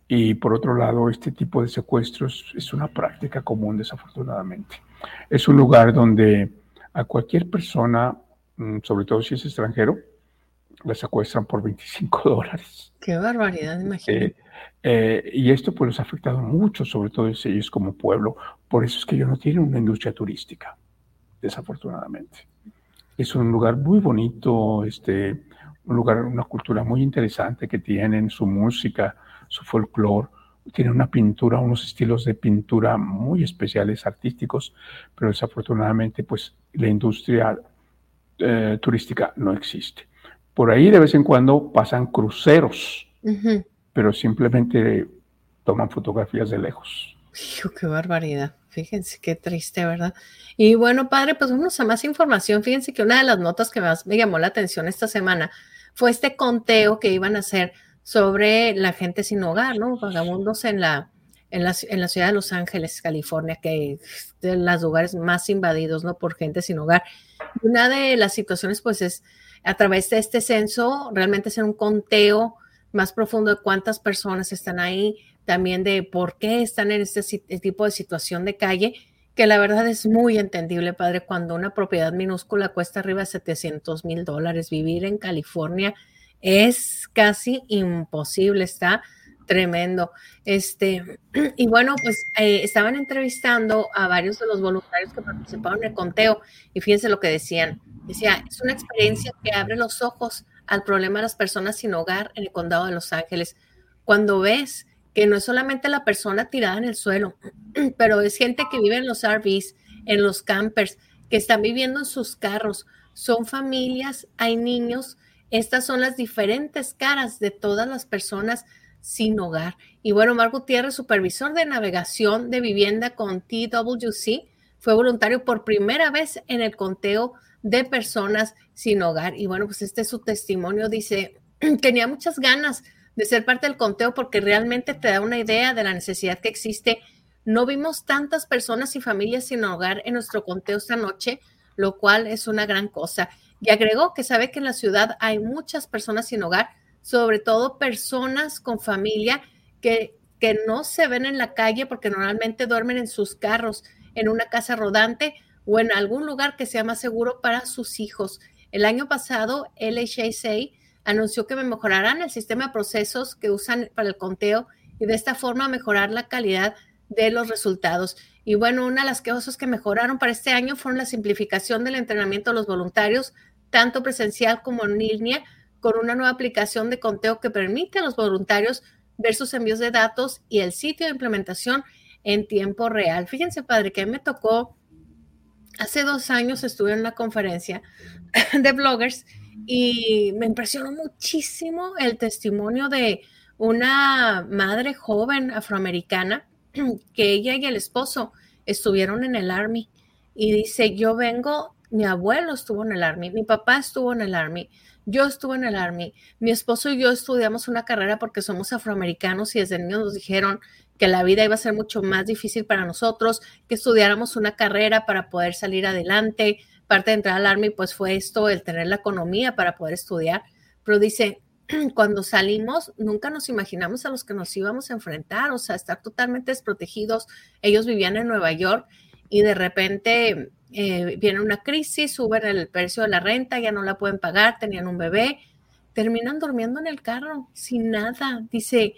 y por otro lado, este tipo de secuestros es una práctica común, desafortunadamente. Es un lugar donde a cualquier persona, mm, sobre todo si es extranjero, la secuestran por 25 dólares. Qué barbaridad, imagínate. Eh, y esto pues los ha afectado mucho, sobre todo ellos como pueblo. Por eso es que ellos no tienen una industria turística, desafortunadamente. Es un lugar muy bonito, este, un lugar, una cultura muy interesante que tienen, su música, su folclore. Tiene una pintura, unos estilos de pintura muy especiales, artísticos, pero desafortunadamente pues la industria eh, turística no existe. Por ahí de vez en cuando pasan cruceros, pero simplemente toman fotografías de lejos. qué barbaridad. Fíjense qué triste, ¿verdad? Y bueno, padre, pues vamos a más información. Fíjense que una de las notas que más me llamó la atención esta semana fue este conteo que iban a hacer sobre la gente sin hogar, ¿no? Vagabundos en la, en la, en la ciudad de Los Ángeles, California, que es de los lugares más invadidos, ¿no? Por gente sin hogar. Una de las situaciones, pues, es a través de este censo, realmente hacer un conteo más profundo de cuántas personas están ahí, también de por qué están en este tipo de situación de calle, que la verdad es muy entendible, padre, cuando una propiedad minúscula cuesta arriba de 700 mil dólares, vivir en California es casi imposible, está tremendo. Este, y bueno, pues eh, estaban entrevistando a varios de los voluntarios que participaron en el conteo y fíjense lo que decían. Decía, es una experiencia que abre los ojos al problema de las personas sin hogar en el condado de Los Ángeles. Cuando ves que no es solamente la persona tirada en el suelo, pero es gente que vive en los RVs, en los campers, que están viviendo en sus carros, son familias, hay niños. Estas son las diferentes caras de todas las personas sin hogar. Y bueno, Marco Gutiérrez, supervisor de navegación de vivienda con TWC, fue voluntario por primera vez en el conteo de personas sin hogar. Y bueno, pues este es su testimonio. Dice, tenía muchas ganas de ser parte del conteo porque realmente te da una idea de la necesidad que existe. No vimos tantas personas y familias sin hogar en nuestro conteo esta noche, lo cual es una gran cosa. Y agregó que sabe que en la ciudad hay muchas personas sin hogar, sobre todo personas con familia que, que no se ven en la calle porque normalmente duermen en sus carros, en una casa rodante o en algún lugar que sea más seguro para sus hijos. El año pasado, LHSA anunció que mejorarán el sistema de procesos que usan para el conteo y de esta forma mejorar la calidad de los resultados. Y bueno, una de las cosas que mejoraron para este año fueron la simplificación del entrenamiento de los voluntarios, tanto presencial como en línea, con una nueva aplicación de conteo que permite a los voluntarios ver sus envíos de datos y el sitio de implementación en tiempo real. Fíjense, padre, que me tocó hace dos años estuve en una conferencia de bloggers y me impresionó muchísimo el testimonio de una madre joven afroamericana que ella y el esposo estuvieron en el Army y dice, yo vengo, mi abuelo estuvo en el Army, mi papá estuvo en el Army, yo estuve en el Army, mi esposo y yo estudiamos una carrera porque somos afroamericanos y desde niños nos dijeron que la vida iba a ser mucho más difícil para nosotros, que estudiáramos una carrera para poder salir adelante. Parte de entrar al Army, pues fue esto, el tener la economía para poder estudiar. Pero dice, cuando salimos, nunca nos imaginamos a los que nos íbamos a enfrentar, o sea, estar totalmente desprotegidos. Ellos vivían en Nueva York y de repente eh, viene una crisis, suben el precio de la renta, ya no la pueden pagar, tenían un bebé, terminan durmiendo en el carro sin nada. Dice,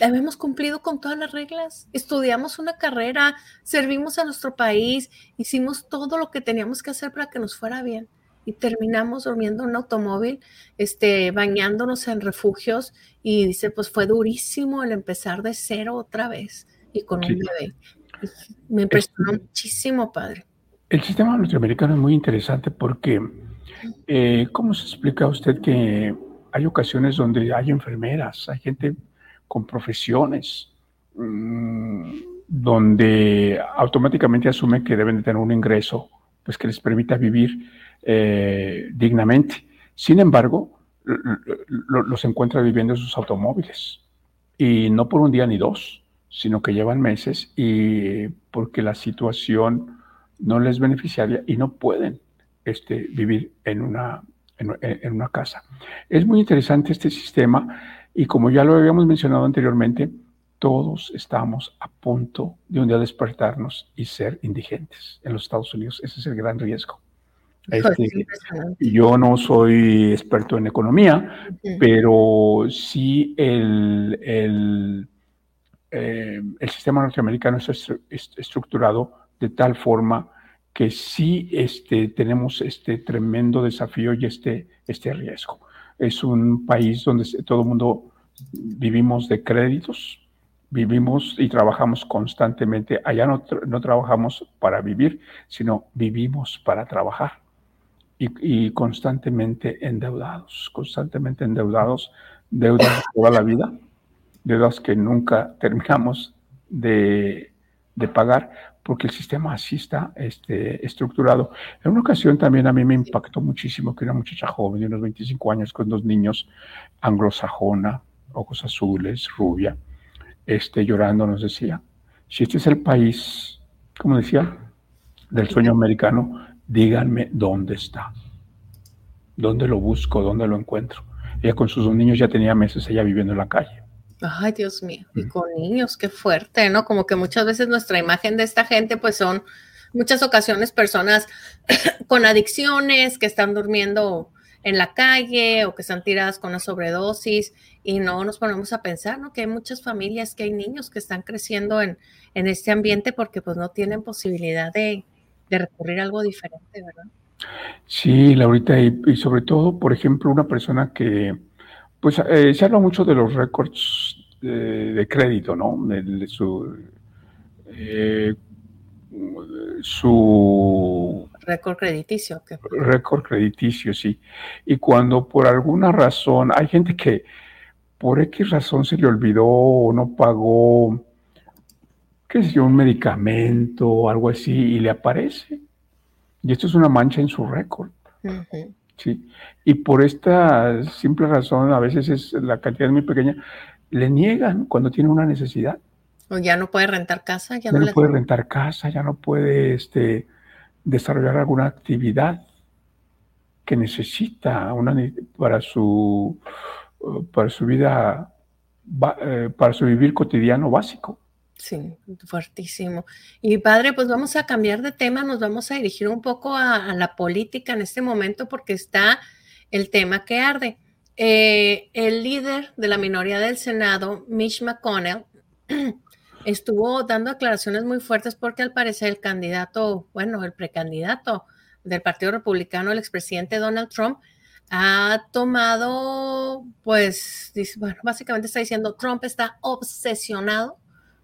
habíamos cumplido con todas las reglas, estudiamos una carrera, servimos a nuestro país, hicimos todo lo que teníamos que hacer para que nos fuera bien y terminamos durmiendo en un automóvil, este, bañándonos en refugios y dice, pues fue durísimo el empezar de cero otra vez y con un bebé. Me impresionó muchísimo, padre. El sistema norteamericano es muy interesante porque, eh, ¿cómo se explica usted que hay ocasiones donde hay enfermeras, hay gente con profesiones, mm, donde automáticamente asume que deben de tener un ingreso pues, que les permita vivir eh, dignamente. Sin embargo, los encuentra viviendo en sus automóviles. Y no por un día ni dos, sino que llevan meses y porque la situación no les beneficiaria y no pueden este, vivir en una, en una casa. Es muy interesante este sistema y como ya lo habíamos mencionado anteriormente, todos estamos a punto de un día despertarnos y ser indigentes en los Estados Unidos. Ese es el gran riesgo. Este, yo no soy experto en economía, pero sí el, el, eh, el sistema norteamericano está estructurado de tal forma que sí este, tenemos este tremendo desafío y este, este riesgo es un país donde todo el mundo vivimos de créditos, vivimos y trabajamos constantemente. Allá no, no trabajamos para vivir, sino vivimos para trabajar. Y, constantemente endeudados, constantemente endeudados, deudas toda la vida. deudas que nunca terminamos de, de pagar, porque el sistema así está este, estructurado. En una ocasión también a mí me impactó muchísimo que una muchacha joven de unos 25 años con dos niños, anglosajona, ojos azules, rubia, este, llorando nos decía, si este es el país, como decía, del sueño americano, díganme dónde está, dónde lo busco, dónde lo encuentro. Ella con sus dos niños ya tenía meses ella viviendo en la calle. Ay, Dios mío, y con niños, qué fuerte, ¿no? Como que muchas veces nuestra imagen de esta gente, pues son muchas ocasiones personas con adicciones que están durmiendo en la calle o que están tiradas con una sobredosis y no nos ponemos a pensar, ¿no? Que hay muchas familias, que hay niños que están creciendo en, en este ambiente porque pues no tienen posibilidad de, de recurrir a algo diferente, ¿verdad? Sí, Laurita, y, y sobre todo, por ejemplo, una persona que pues eh, se habla mucho de los récords de, crédito, ¿no? Su, eh, su récord crediticio. Récord crediticio, sí. Y cuando por alguna razón, hay gente que por X razón se le olvidó o no pagó, qué sé yo, un medicamento o algo así, y le aparece. Y esto es una mancha en su récord. Sí. Y por esta simple razón, a veces es la cantidad es muy pequeña, le niegan cuando tiene una necesidad. O ya no puede rentar casa, ya, no, puede rentar casa, ya no puede este, desarrollar alguna actividad que necesita una, para su para su vida, eh, para su vivir cotidiano básico. Sí, fuertísimo. Y padre, pues vamos a cambiar de tema, nos vamos a dirigir un poco a, la política en este momento porque está el tema que arde. Eh, el líder de la minoría del Senado, Mitch McConnell, estuvo dando declaraciones muy fuertes porque al parecer el candidato, bueno, el precandidato del Partido Republicano, el expresidente Donald Trump, ha tomado, pues, bueno, básicamente está diciendo, Trump está obsesionado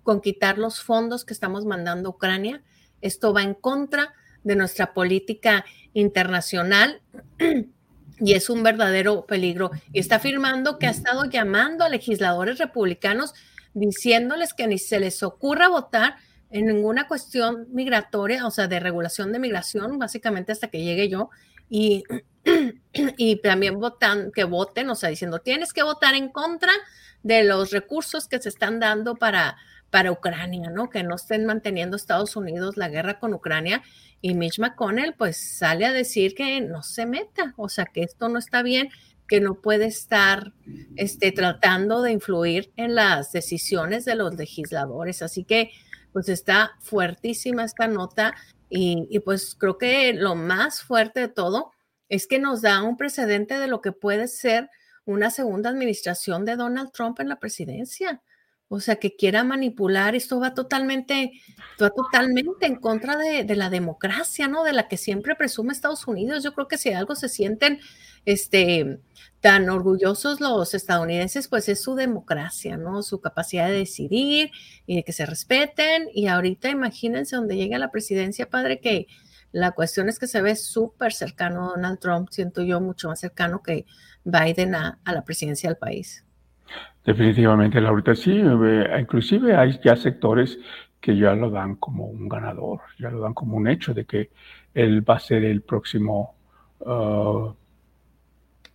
con quitar los fondos que estamos mandando a Ucrania. Esto va en contra de nuestra política internacional y es un verdadero peligro. Y está afirmando que ha estado llamando a legisladores republicanos diciéndoles que ni se les ocurra votar en ninguna cuestión migratoria, o sea, de regulación de migración, básicamente hasta que llegue yo, y, y también votan, que voten, o sea, diciendo, tienes que votar en contra de los recursos que se están dando para para Ucrania, ¿no? Que no estén manteniendo Estados Unidos la guerra con Ucrania. Y Mitch McConnell pues sale a decir que no se meta, o sea, que esto no está bien, que no puede estar este, tratando de influir en las decisiones de los legisladores. Así que pues está fuertísima esta nota y, y pues creo que lo más fuerte de todo es que nos da un precedente de lo que puede ser una segunda administración de Donald Trump en la presidencia o sea, que quiera manipular, esto va totalmente, va totalmente en contra de, la democracia, ¿no? De la que siempre presume Estados Unidos. Yo creo que si algo se sienten este, tan orgullosos los estadounidenses, pues es su democracia, ¿no? Su capacidad de decidir y de que se respeten. Y ahorita imagínense donde llega la presidencia, padre, que la cuestión es que se ve súper cercano Donald Trump, siento yo mucho más cercano que Biden a la presidencia del país. Definitivamente, Laurita, sí, eh, inclusive hay ya sectores que ya lo dan como un ganador, ya lo dan como un hecho de que él va a ser el próximo uh,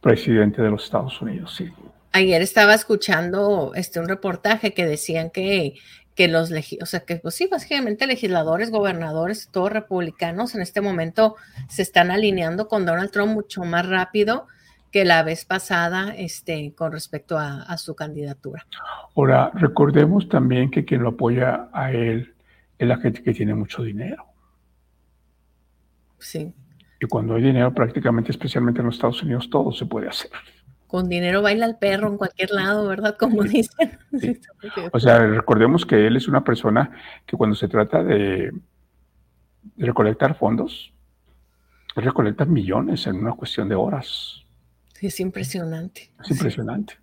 presidente de los Estados Unidos, sí. Ayer estaba escuchando este, un reportaje que decían que, que los, o sea, que pues sí, básicamente legisladores, gobernadores, todos republicanos en este momento se están alineando con Donald Trump mucho más rápido que la vez pasada este, con respecto a, su candidatura. Ahora, recordemos también que quien lo apoya a él es la gente que tiene mucho dinero. Sí. Y cuando hay dinero, prácticamente, especialmente en los Estados Unidos, todo se puede hacer. Con dinero baila el perro en cualquier lado, ¿verdad? Como dicen. O sea, recordemos que él es una persona que cuando se trata de, de recolectar fondos, recolecta millones en una cuestión de horas. Es impresionante. Es impresionante.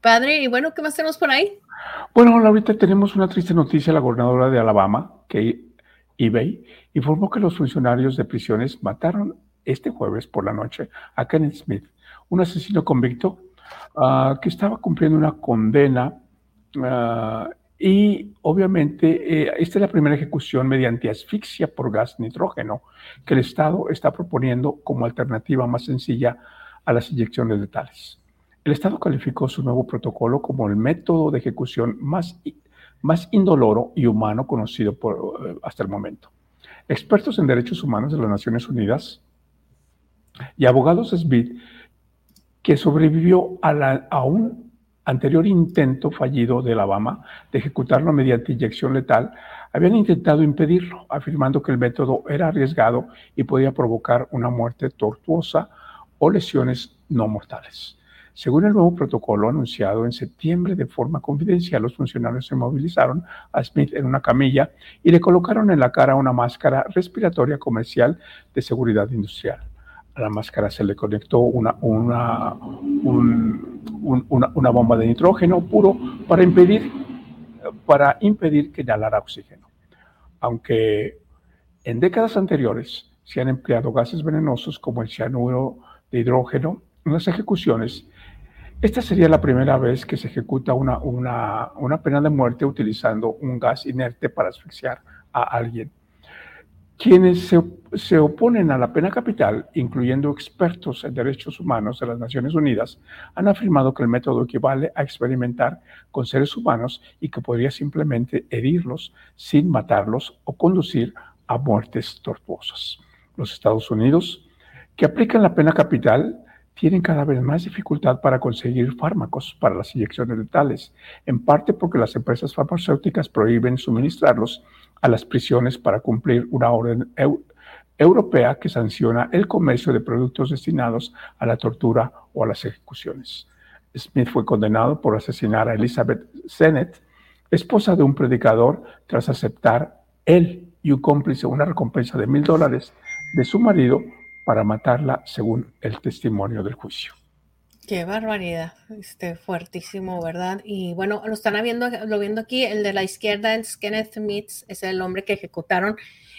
Padre, y bueno, ¿qué más tenemos por ahí? Bueno, ahorita tenemos una triste noticia. La gobernadora de Alabama, que eBay, informó que los funcionarios de prisiones mataron este jueves por la noche a Kenneth Smith, un asesino convicto ah, que estaba cumpliendo una condena Ah, y obviamente eh, esta es la primera ejecución mediante asfixia por gas nitrógeno que el Estado está proponiendo como alternativa más sencilla a las inyecciones letales. El Estado calificó su nuevo protocolo como el método de ejecución más, más indoloro y humano conocido eh, hasta el momento. Expertos en derechos humanos de las Naciones Unidas y abogados Smith, que sobrevivió a, la, a un anterior intento fallido de Alabama de ejecutarlo mediante inyección letal, habían intentado impedirlo, afirmando que el método era arriesgado y podía provocar una muerte tortuosa o lesiones no mortales. Según el nuevo protocolo anunciado en septiembre de forma confidencial, los funcionarios se movilizaron a Smith en una camilla y le colocaron en la cara una máscara respiratoria comercial de seguridad industrial. A la máscara se le conectó una, bomba de nitrógeno puro para impedir, para impedir que inhalara oxígeno. Aunque en décadas anteriores se han empleado gases venenosos como el cianuro hidrógeno en las ejecuciones, esta sería la primera vez que se ejecuta una, una, una, pena de muerte utilizando un gas inerte para asfixiar a alguien. Quienes se, se, oponen a la pena capital, incluyendo expertos en derechos humanos de las Naciones Unidas, han afirmado que el método equivale a experimentar con seres humanos y que podría simplemente herirlos sin matarlos o conducir a muertes tortuosas. Los Estados Unidos, que aplican la pena capital, tienen cada vez más dificultad para conseguir fármacos para las inyecciones letales, en parte porque las empresas farmacéuticas prohíben suministrarlos a las prisiones para cumplir una orden europea que sanciona el comercio de productos destinados a la tortura o a las ejecuciones. Smith fue condenado por asesinar a Elizabeth Sennett, esposa de un predicador, tras aceptar él y un cómplice una recompensa de mil dólares de su marido para matarla según el testimonio del juicio. Qué barbaridad, este, fuertísimo, ¿verdad? Y bueno, lo están viendo, lo viendo aquí, el de la izquierda es Kenneth Meets, es el hombre que ejecutaron.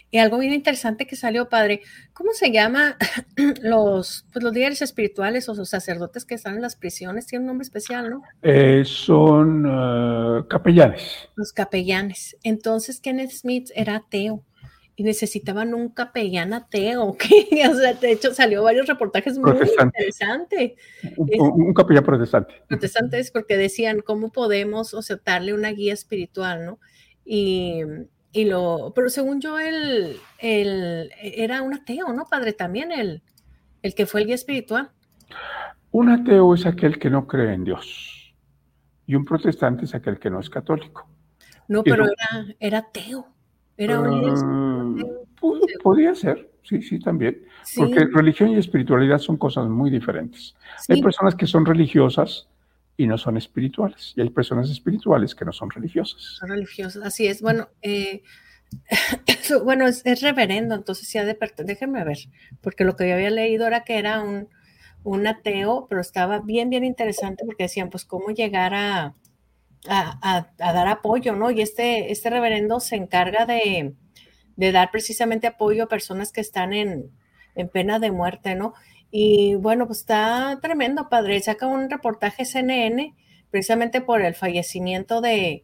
Y algo bien interesante que salió, padre, ¿cómo se llama los, pues, los líderes espirituales o los sacerdotes que están en las prisiones? Tiene un nombre especial, ¿no? Eh, son eh, capellanes. Los capellanes. Entonces, Kenneth Smith era ateo y necesitaban un capellán ateo, que o sea, de hecho salió varios reportajes muy interesantes. Un, capellán protestante. Protestantes porque decían cómo podemos, o sea, darle una guía espiritual, ¿no? Y, y lo, pero según yo, él, él, era un ateo, ¿no, padre? También el, el que fue el guía espiritual. Un ateo es aquel que no cree en Dios y un protestante es aquel que no es católico. No, pero era, era ateo. Era un uh, Podría ser, sí, sí, también. Porque religión y espiritualidad son cosas muy diferentes. Hay personas que son religiosas y no son espirituales. Y hay personas espirituales que no son religiosas. Son religiosas, así es. Bueno, eh, bueno, es, reverendo, entonces sí ha de Déjenme ver, porque lo que yo había leído era que era un, un ateo, pero estaba bien, bien interesante porque decían, pues, cómo llegar a a, dar apoyo, ¿no? Y este, este reverendo se encarga de, dar precisamente apoyo a personas que están en, pena de muerte, ¿no? Y bueno, pues está tremendo, padre. Saca un reportaje CNN precisamente por el fallecimiento de,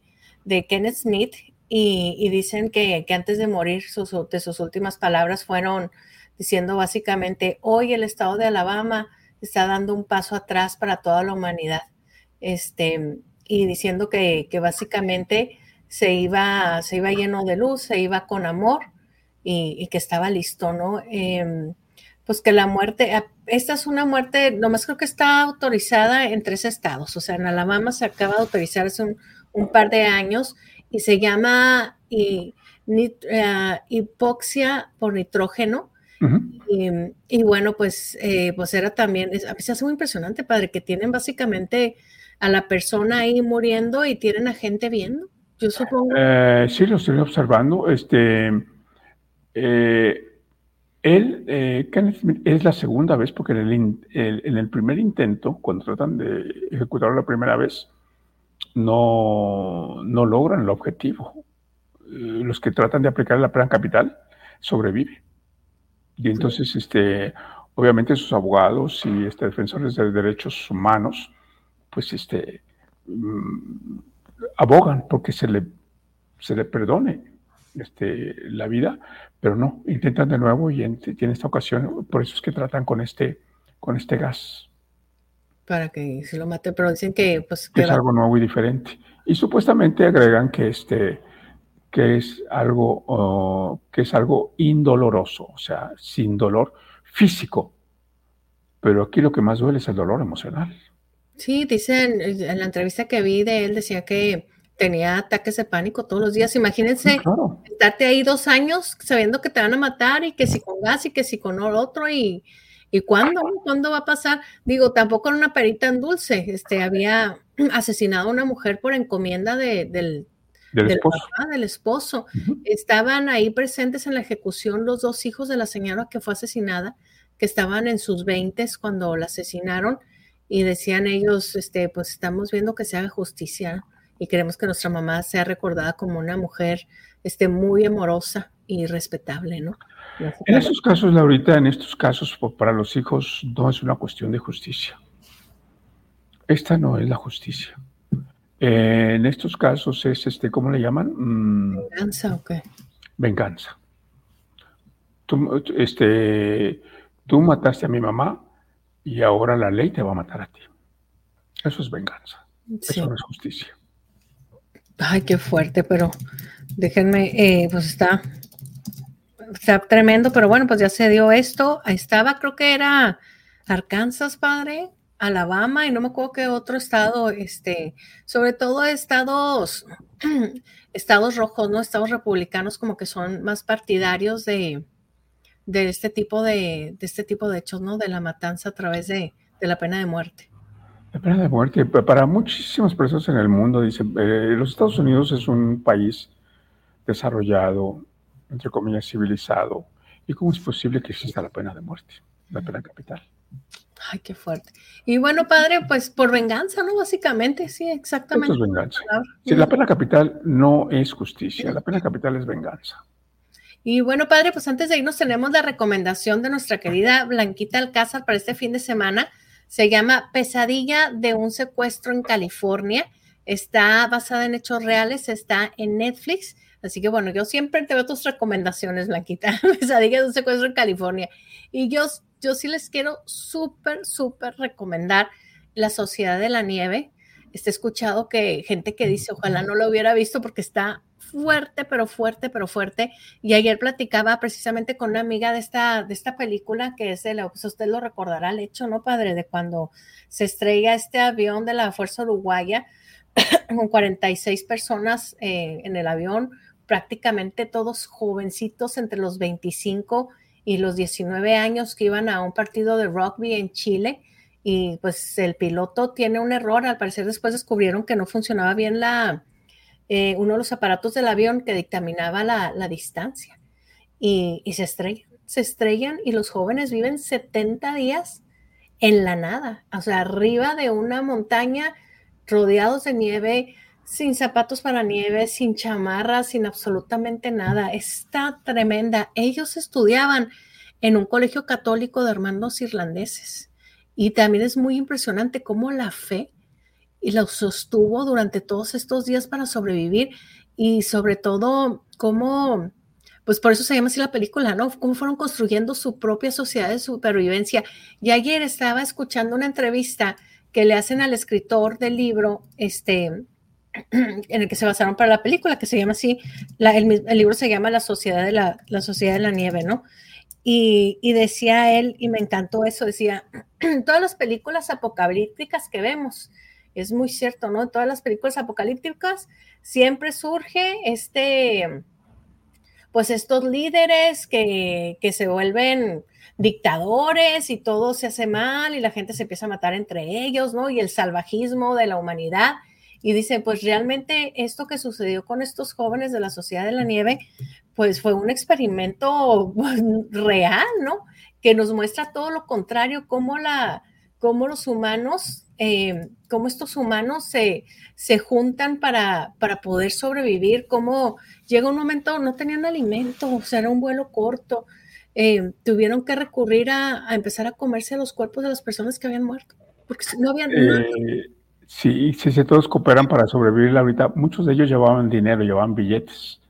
Kenneth Smith y, dicen que, antes de morir sus, de sus últimas palabras fueron diciendo básicamente, hoy el estado de Alabama está dando un paso atrás para toda la humanidad. Este, y diciendo que, básicamente se iba, se iba lleno de luz, se iba con amor y, que estaba listo, ¿no? Em, pues que la muerte, ah, esta es una muerte, nomás creo que está autorizada en tres estados, o sea, en Alabama se acaba de autorizar hace un, par de años y se llama y, eh, hipoxia por nitrógeno. y, bueno, pues, eh, pues era también, a mí se hace muy impresionante, padre, que tienen básicamente a la persona ahí muriendo y tienen a gente viendo? Yo supongo. Eh, sí, lo estoy observando. Este, eh, él, eh, Kenneth Smith, es la segunda vez, porque en el, primer intento, cuando tratan de ejecutarlo la primera vez, no, no logran el objetivo. Los que tratan de aplicar la pena capital sobreviven. Y entonces, este, obviamente, sus abogados y este, defensores de derechos humanos pues este, mm, abogan porque se le, se le perdone este, la vida, pero no, intentan de nuevo y en, en esta ocasión, por eso es que tratan con este, con este gas. Para que se lo mate, pero dicen que, pues, es algo nuevo y diferente. Y supuestamente agregan que este que es algo que es algo indoloroso, o sea, sin dolor físico. Pero aquí lo que más duele es el dolor emocional. Sí, dicen, en la entrevista que vi de él decía que tenía ataques de pánico todos los días. Imagínense, estarte ahí dos años sabiendo que te van a matar y que si con gas y que si con otro y, y cuándo, cuándo va a pasar. Digo, tampoco era una perita en dulce. Este, había asesinado a una mujer por encomienda de, del, del esposo. del esposo. Estaban ahí presentes en la ejecución los dos hijos de la señora que fue asesinada, que estaban en sus veintes cuando la asesinaron y decían ellos, este, pues estamos viendo que se haga justicia y queremos que nuestra mamá sea recordada como una mujer este, muy amorosa y respetable, ¿no? En estos casos, Laurita, en estos casos, para los hijos no es una cuestión de justicia. Esta no es la justicia. en estos casos es, este, ¿cómo le llaman? Mm. ¿Venganza o qué? Venganza. Tú, este, tú mataste a mi mamá y ahora la ley te va a matar a ti. Eso es venganza. Eso no es justicia. Ay, qué fuerte, pero déjenme, eh, pues está, está tremendo, pero bueno, pues ya se dio esto. Estaba, creo que era Arkansas, padre, Alabama, y no me acuerdo qué otro estado, este, sobre todo estados, estados rojos, ¿no? Estados republicanos como que son más partidarios de, de este tipo de, de este tipo de hechos, ¿no? De la matanza a través de, de la pena de muerte. La pena de muerte, para muchísimas personas en el mundo, dice, eh, los Estados Unidos es un país desarrollado, entre comillas, civilizado. ¿Y cómo es posible que exista la pena de muerte, la pena capital? Ay, qué fuerte. Y bueno, padre, pues por venganza, ¿no? Básicamente, sí, exactamente. Esto es venganza. Sí, la pena capital no es justicia, la pena capital es venganza. Y bueno, padre, pues antes de irnos tenemos la recomendación de nuestra querida Blanquita Alcázar para este fin de semana. Se llama Pesadilla de un secuestro en California. Está basada en hechos reales, está en Netflix. Así que bueno, yo siempre te veo tus recomendaciones, Blanquita. Pesadilla de un secuestro en California. Y yo, yo sí les quiero súper, súper recomendar La Sociedad de la Nieve. He escuchado que gente que dice, ojalá no lo hubiera visto porque está fuerte, pero fuerte, pero fuerte. Y ayer platicaba precisamente con una amiga de esta, de esta película que es de la, pues usted lo recordará el hecho, ¿no, padre? De cuando se estrella este avión de la Fuerza Uruguaya con 46 personas eh, en el avión, prácticamente todos jovencitos entre los 25 y los 19 años que iban a un partido de rugby en Chile. Y pues el piloto tiene un error, al parecer después descubrieron que no funcionaba bien la, eh, uno de los aparatos del avión que dictaminaba la, distancia y, se estrellan, se estrellan y los jóvenes viven 70 días en la nada, o sea, arriba de una montaña, rodeados de nieve, sin zapatos para nieve, sin chamarras, sin absolutamente nada. Está tremenda. Ellos estudiaban en un colegio católico de hermanos irlandeses. Y también es muy impresionante cómo la fe y lo sostuvo durante todos estos días para sobrevivir y sobre todo cómo, pues por eso se llama así la película, ¿no? Cómo fueron construyendo su propia sociedad de supervivencia. Y ayer estaba escuchando una entrevista que le hacen al escritor del libro, este, en el que se basaron para la película, que se llama así, el, libro se llama La Sociedad de la, la Sociedad de la Nieve, ¿no? Y, y, decía él, y me encantó eso, decía, todas las películas apocalípticas que vemos, es muy cierto, ¿no? En todas las películas apocalípticas siempre surge este, pues estos líderes que, que se vuelven dictadores y todo se hace mal y la gente se empieza a matar entre ellos, ¿no? Y el salvajismo de la humanidad. Y dice, pues realmente esto que sucedió con estos jóvenes de la Sociedad de la Nieve, pues fue un experimento real, ¿no? Que nos muestra todo lo contrario, cómo, la, cómo los humanos eh, cómo estos humanos se, se juntan para, para, poder sobrevivir, cómo llega un momento, no tenían alimento, o sea, era un vuelo corto, eh, tuvieron que recurrir a, empezar a comerse los cuerpos de las personas que habían muerto, porque no habían... Eh, Sí, sí, sí, todos cooperan para sobrevivir ahorita. Muchos de ellos llevaban dinero, llevaban billetes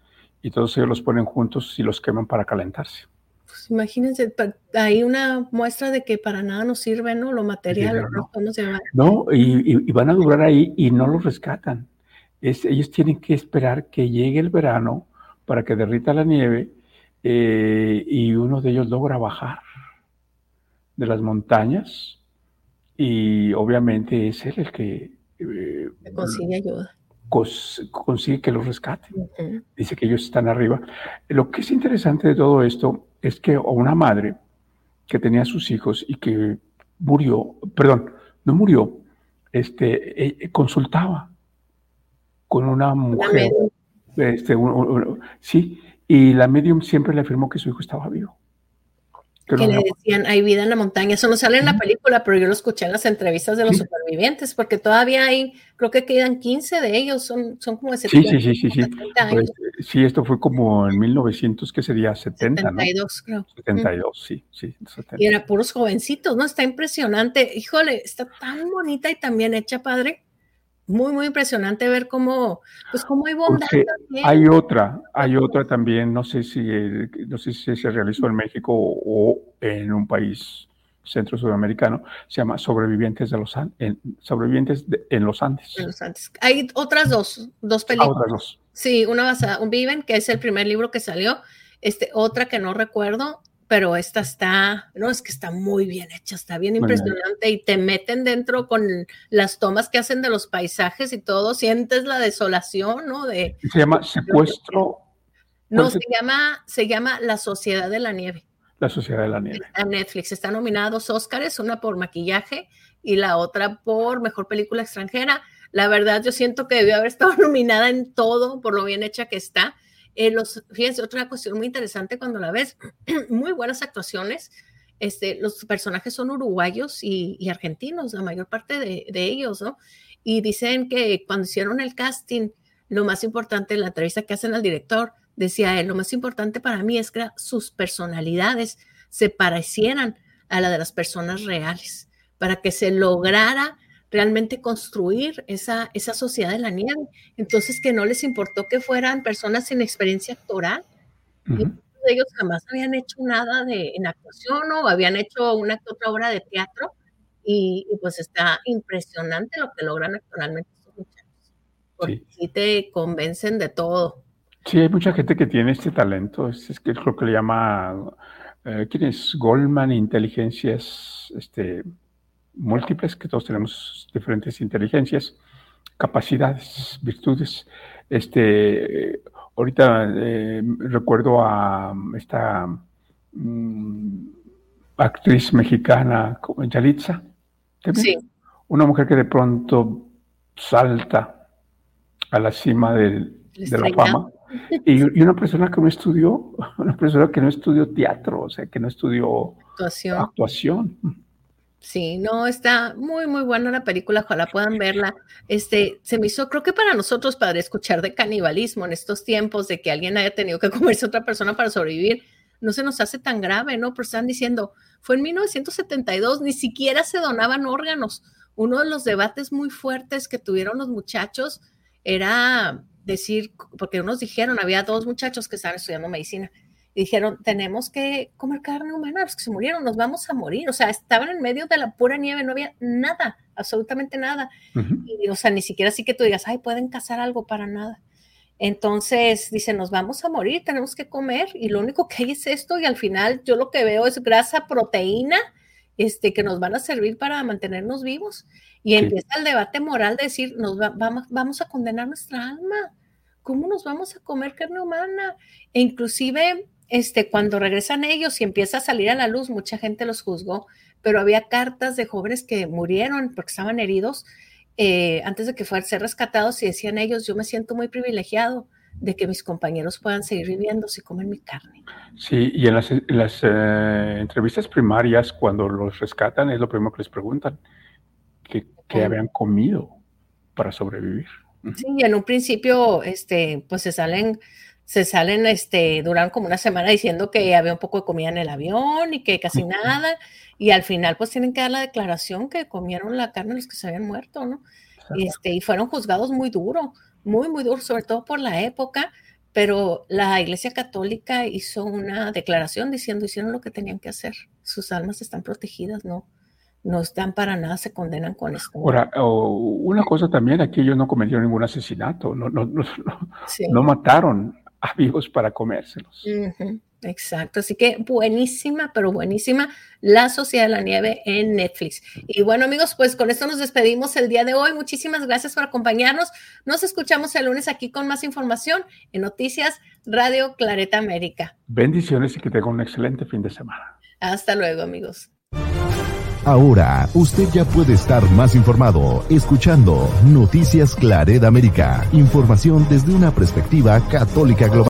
y todos ellos los ponen juntos y los queman para calentarse. Imagínense, hay una muestra de que para nada nos sirve, ¿no? Lo material, no, no y, van a durar ahí y no los rescatan. Es, ellos tienen que esperar que llegue el verano para que derrita la nieve eh, y uno de ellos logra bajar de las montañas y obviamente es él el que eh, consigue ayuda. consigue que los rescate. Dice que ellos están arriba. Lo que es interesante de todo esto es que una madre que tenía sus hijos y que murió, perdón, no murió, este, e, consultaba con una mujer. Este, sí, y la medium siempre le afirmó que su hijo estaba vivo que le decían, hay vida en la montaña. Eso no sale en la película, pero yo lo escuché en las entrevistas de los supervivientes, porque todavía hay, creo que quedan 15 de ellos, son, son como de 70 Sí, sí, sí, sí. Pues, sí, esto fue como en 1900, ¿qué sería? 70, 72, creo. 72, sí, sí. Y eran puros jovencitos, ¿no? Está impresionante. Híjole, está tan bonita y tan bien hecha, padre muy, muy impresionante ver cómo, pues cómo hay bondad también. Hay otra, hay otra también, no sé si, no sé si se realizó en México o en un país centro sudamericano, se llama Sobrevivientes de los en, Sobrevivientes en los Andes. En los Andes. Hay otras dos, dos ah, películas. otras dos. Sí, una basada, un Viven, que es el primer libro que salió, este, otra que no recuerdo, pero esta está, no, es que está muy bien hecha, está bien impresionante y te meten dentro con las tomas que hacen de los paisajes y todo, sientes la desolación, ¿no? De, se llama Secuestro. No, se llama, se llama La Sociedad de la Nieve. La Sociedad de la Nieve. A Netflix está nominados Óscares, una por maquillaje y la otra por Mejor Película Extranjera. La verdad, yo siento que debió haber estado nominada en todo por lo bien hecha que está. Eh, los, fíjense, otra cuestión muy interesante cuando la ves, muy buenas actuaciones. Este, los personajes son uruguayos y, argentinos, la mayor parte de, ellos, ¿no? Y dicen que cuando hicieron el casting, lo más importante, en la entrevista que hacen al director, decía él, lo más importante para mí es que sus personalidades se parecieran a la de las personas reales, para que se lograra realmente construir esa, esa sociedad de la nieve. Entonces, que no les importó que fueran personas sin experiencia actoral. ellos jamás habían hecho nada de, en actuación o habían hecho una que otra obra de teatro. Y, pues está impresionante lo que logran actualmente estos muchachos. Porque sí. te convencen de todo. Sí, hay mucha gente que tiene este talento. Es, que es lo que le llama, eh, ¿quién es? Goldman, inteligencias, este, múltiples, que todos tenemos diferentes inteligencias, capacidades, virtudes. Este, ahorita eh, recuerdo a esta mm, actriz mexicana, Yalitza, sí. una mujer que de pronto salta a la cima de la fama. Y, y, una persona que no estudió, una persona que no estudió teatro, o sea, que no estudió actuación. actuación. Sí, no, está muy, muy buena la película, ojalá puedan verla. Este, se me hizo, creo que para nosotros, para escuchar de canibalismo en estos tiempos, de que alguien haya tenido que comerse a otra persona para sobrevivir, no se nos hace tan grave, ¿no? Pero están diciendo, fue en 1972, ni siquiera se donaban órganos. Uno de los debates muy fuertes que tuvieron los muchachos era decir, porque unos dijeron, había dos muchachos que estaban estudiando medicina, dijeron, tenemos que comer carne humana, los que se murieron, nos vamos a morir. O sea, estaban en medio de la pura nieve, no había nada, absolutamente nada. y, o sea, ni siquiera así que tú digas, ay, pueden cazar algo para nada. Entonces, dicen, nos vamos a morir, tenemos que comer y lo único que hay es esto y al final yo lo que veo es grasa, proteína, este, que nos van a servir para mantenernos vivos. Y empieza el debate moral de decir, nos vamos, vamos a condenar nuestra alma. ¿Cómo nos vamos a comer carne humana? E inclusive este, cuando regresan ellos y empieza a salir a la luz, mucha gente los juzgó, pero había cartas de jóvenes que murieron porque estaban heridos eh, antes de que fueran ser rescatados y decían ellos, yo me siento muy privilegiado de que mis compañeros puedan seguir viviendo si comen mi carne. Sí, y en las, eh, entrevistas primarias, cuando los rescatan, es lo primero que les preguntan, ¿qué, habían comido para sobrevivir? Sí, y en un principio, este, pues se salen se salen, este, duran como una semana diciendo que había un poco de comida en el avión y que casi nada, y al final pues tienen que dar la declaración que comieron la carne los que se habían muerto, ¿no? este, y fueron juzgados muy duro, muy, muy duro, sobre todo por la época, pero la Iglesia Católica hizo una declaración diciendo hicieron lo que tenían que hacer, sus almas están protegidas, no, no están para nada, se condenan con esto. Ahora, una cosa también, aquí ellos no cometieron ningún asesinato, no, no, no, no mataron a vivos para comérselos. Exacto, así que buenísima, pero buenísima La Sociedad de la Nieve en Netflix. Y bueno amigos, pues con esto nos despedimos el día de hoy. Muchísimas gracias por acompañarnos. Nos escuchamos el lunes aquí con más información en Noticias Radio Clareta América. Bendiciones y que tengan un excelente fin de semana. Hasta luego amigos. Ahora usted ya puede estar más informado escuchando Noticias Clareda América. Información desde una perspectiva católica global.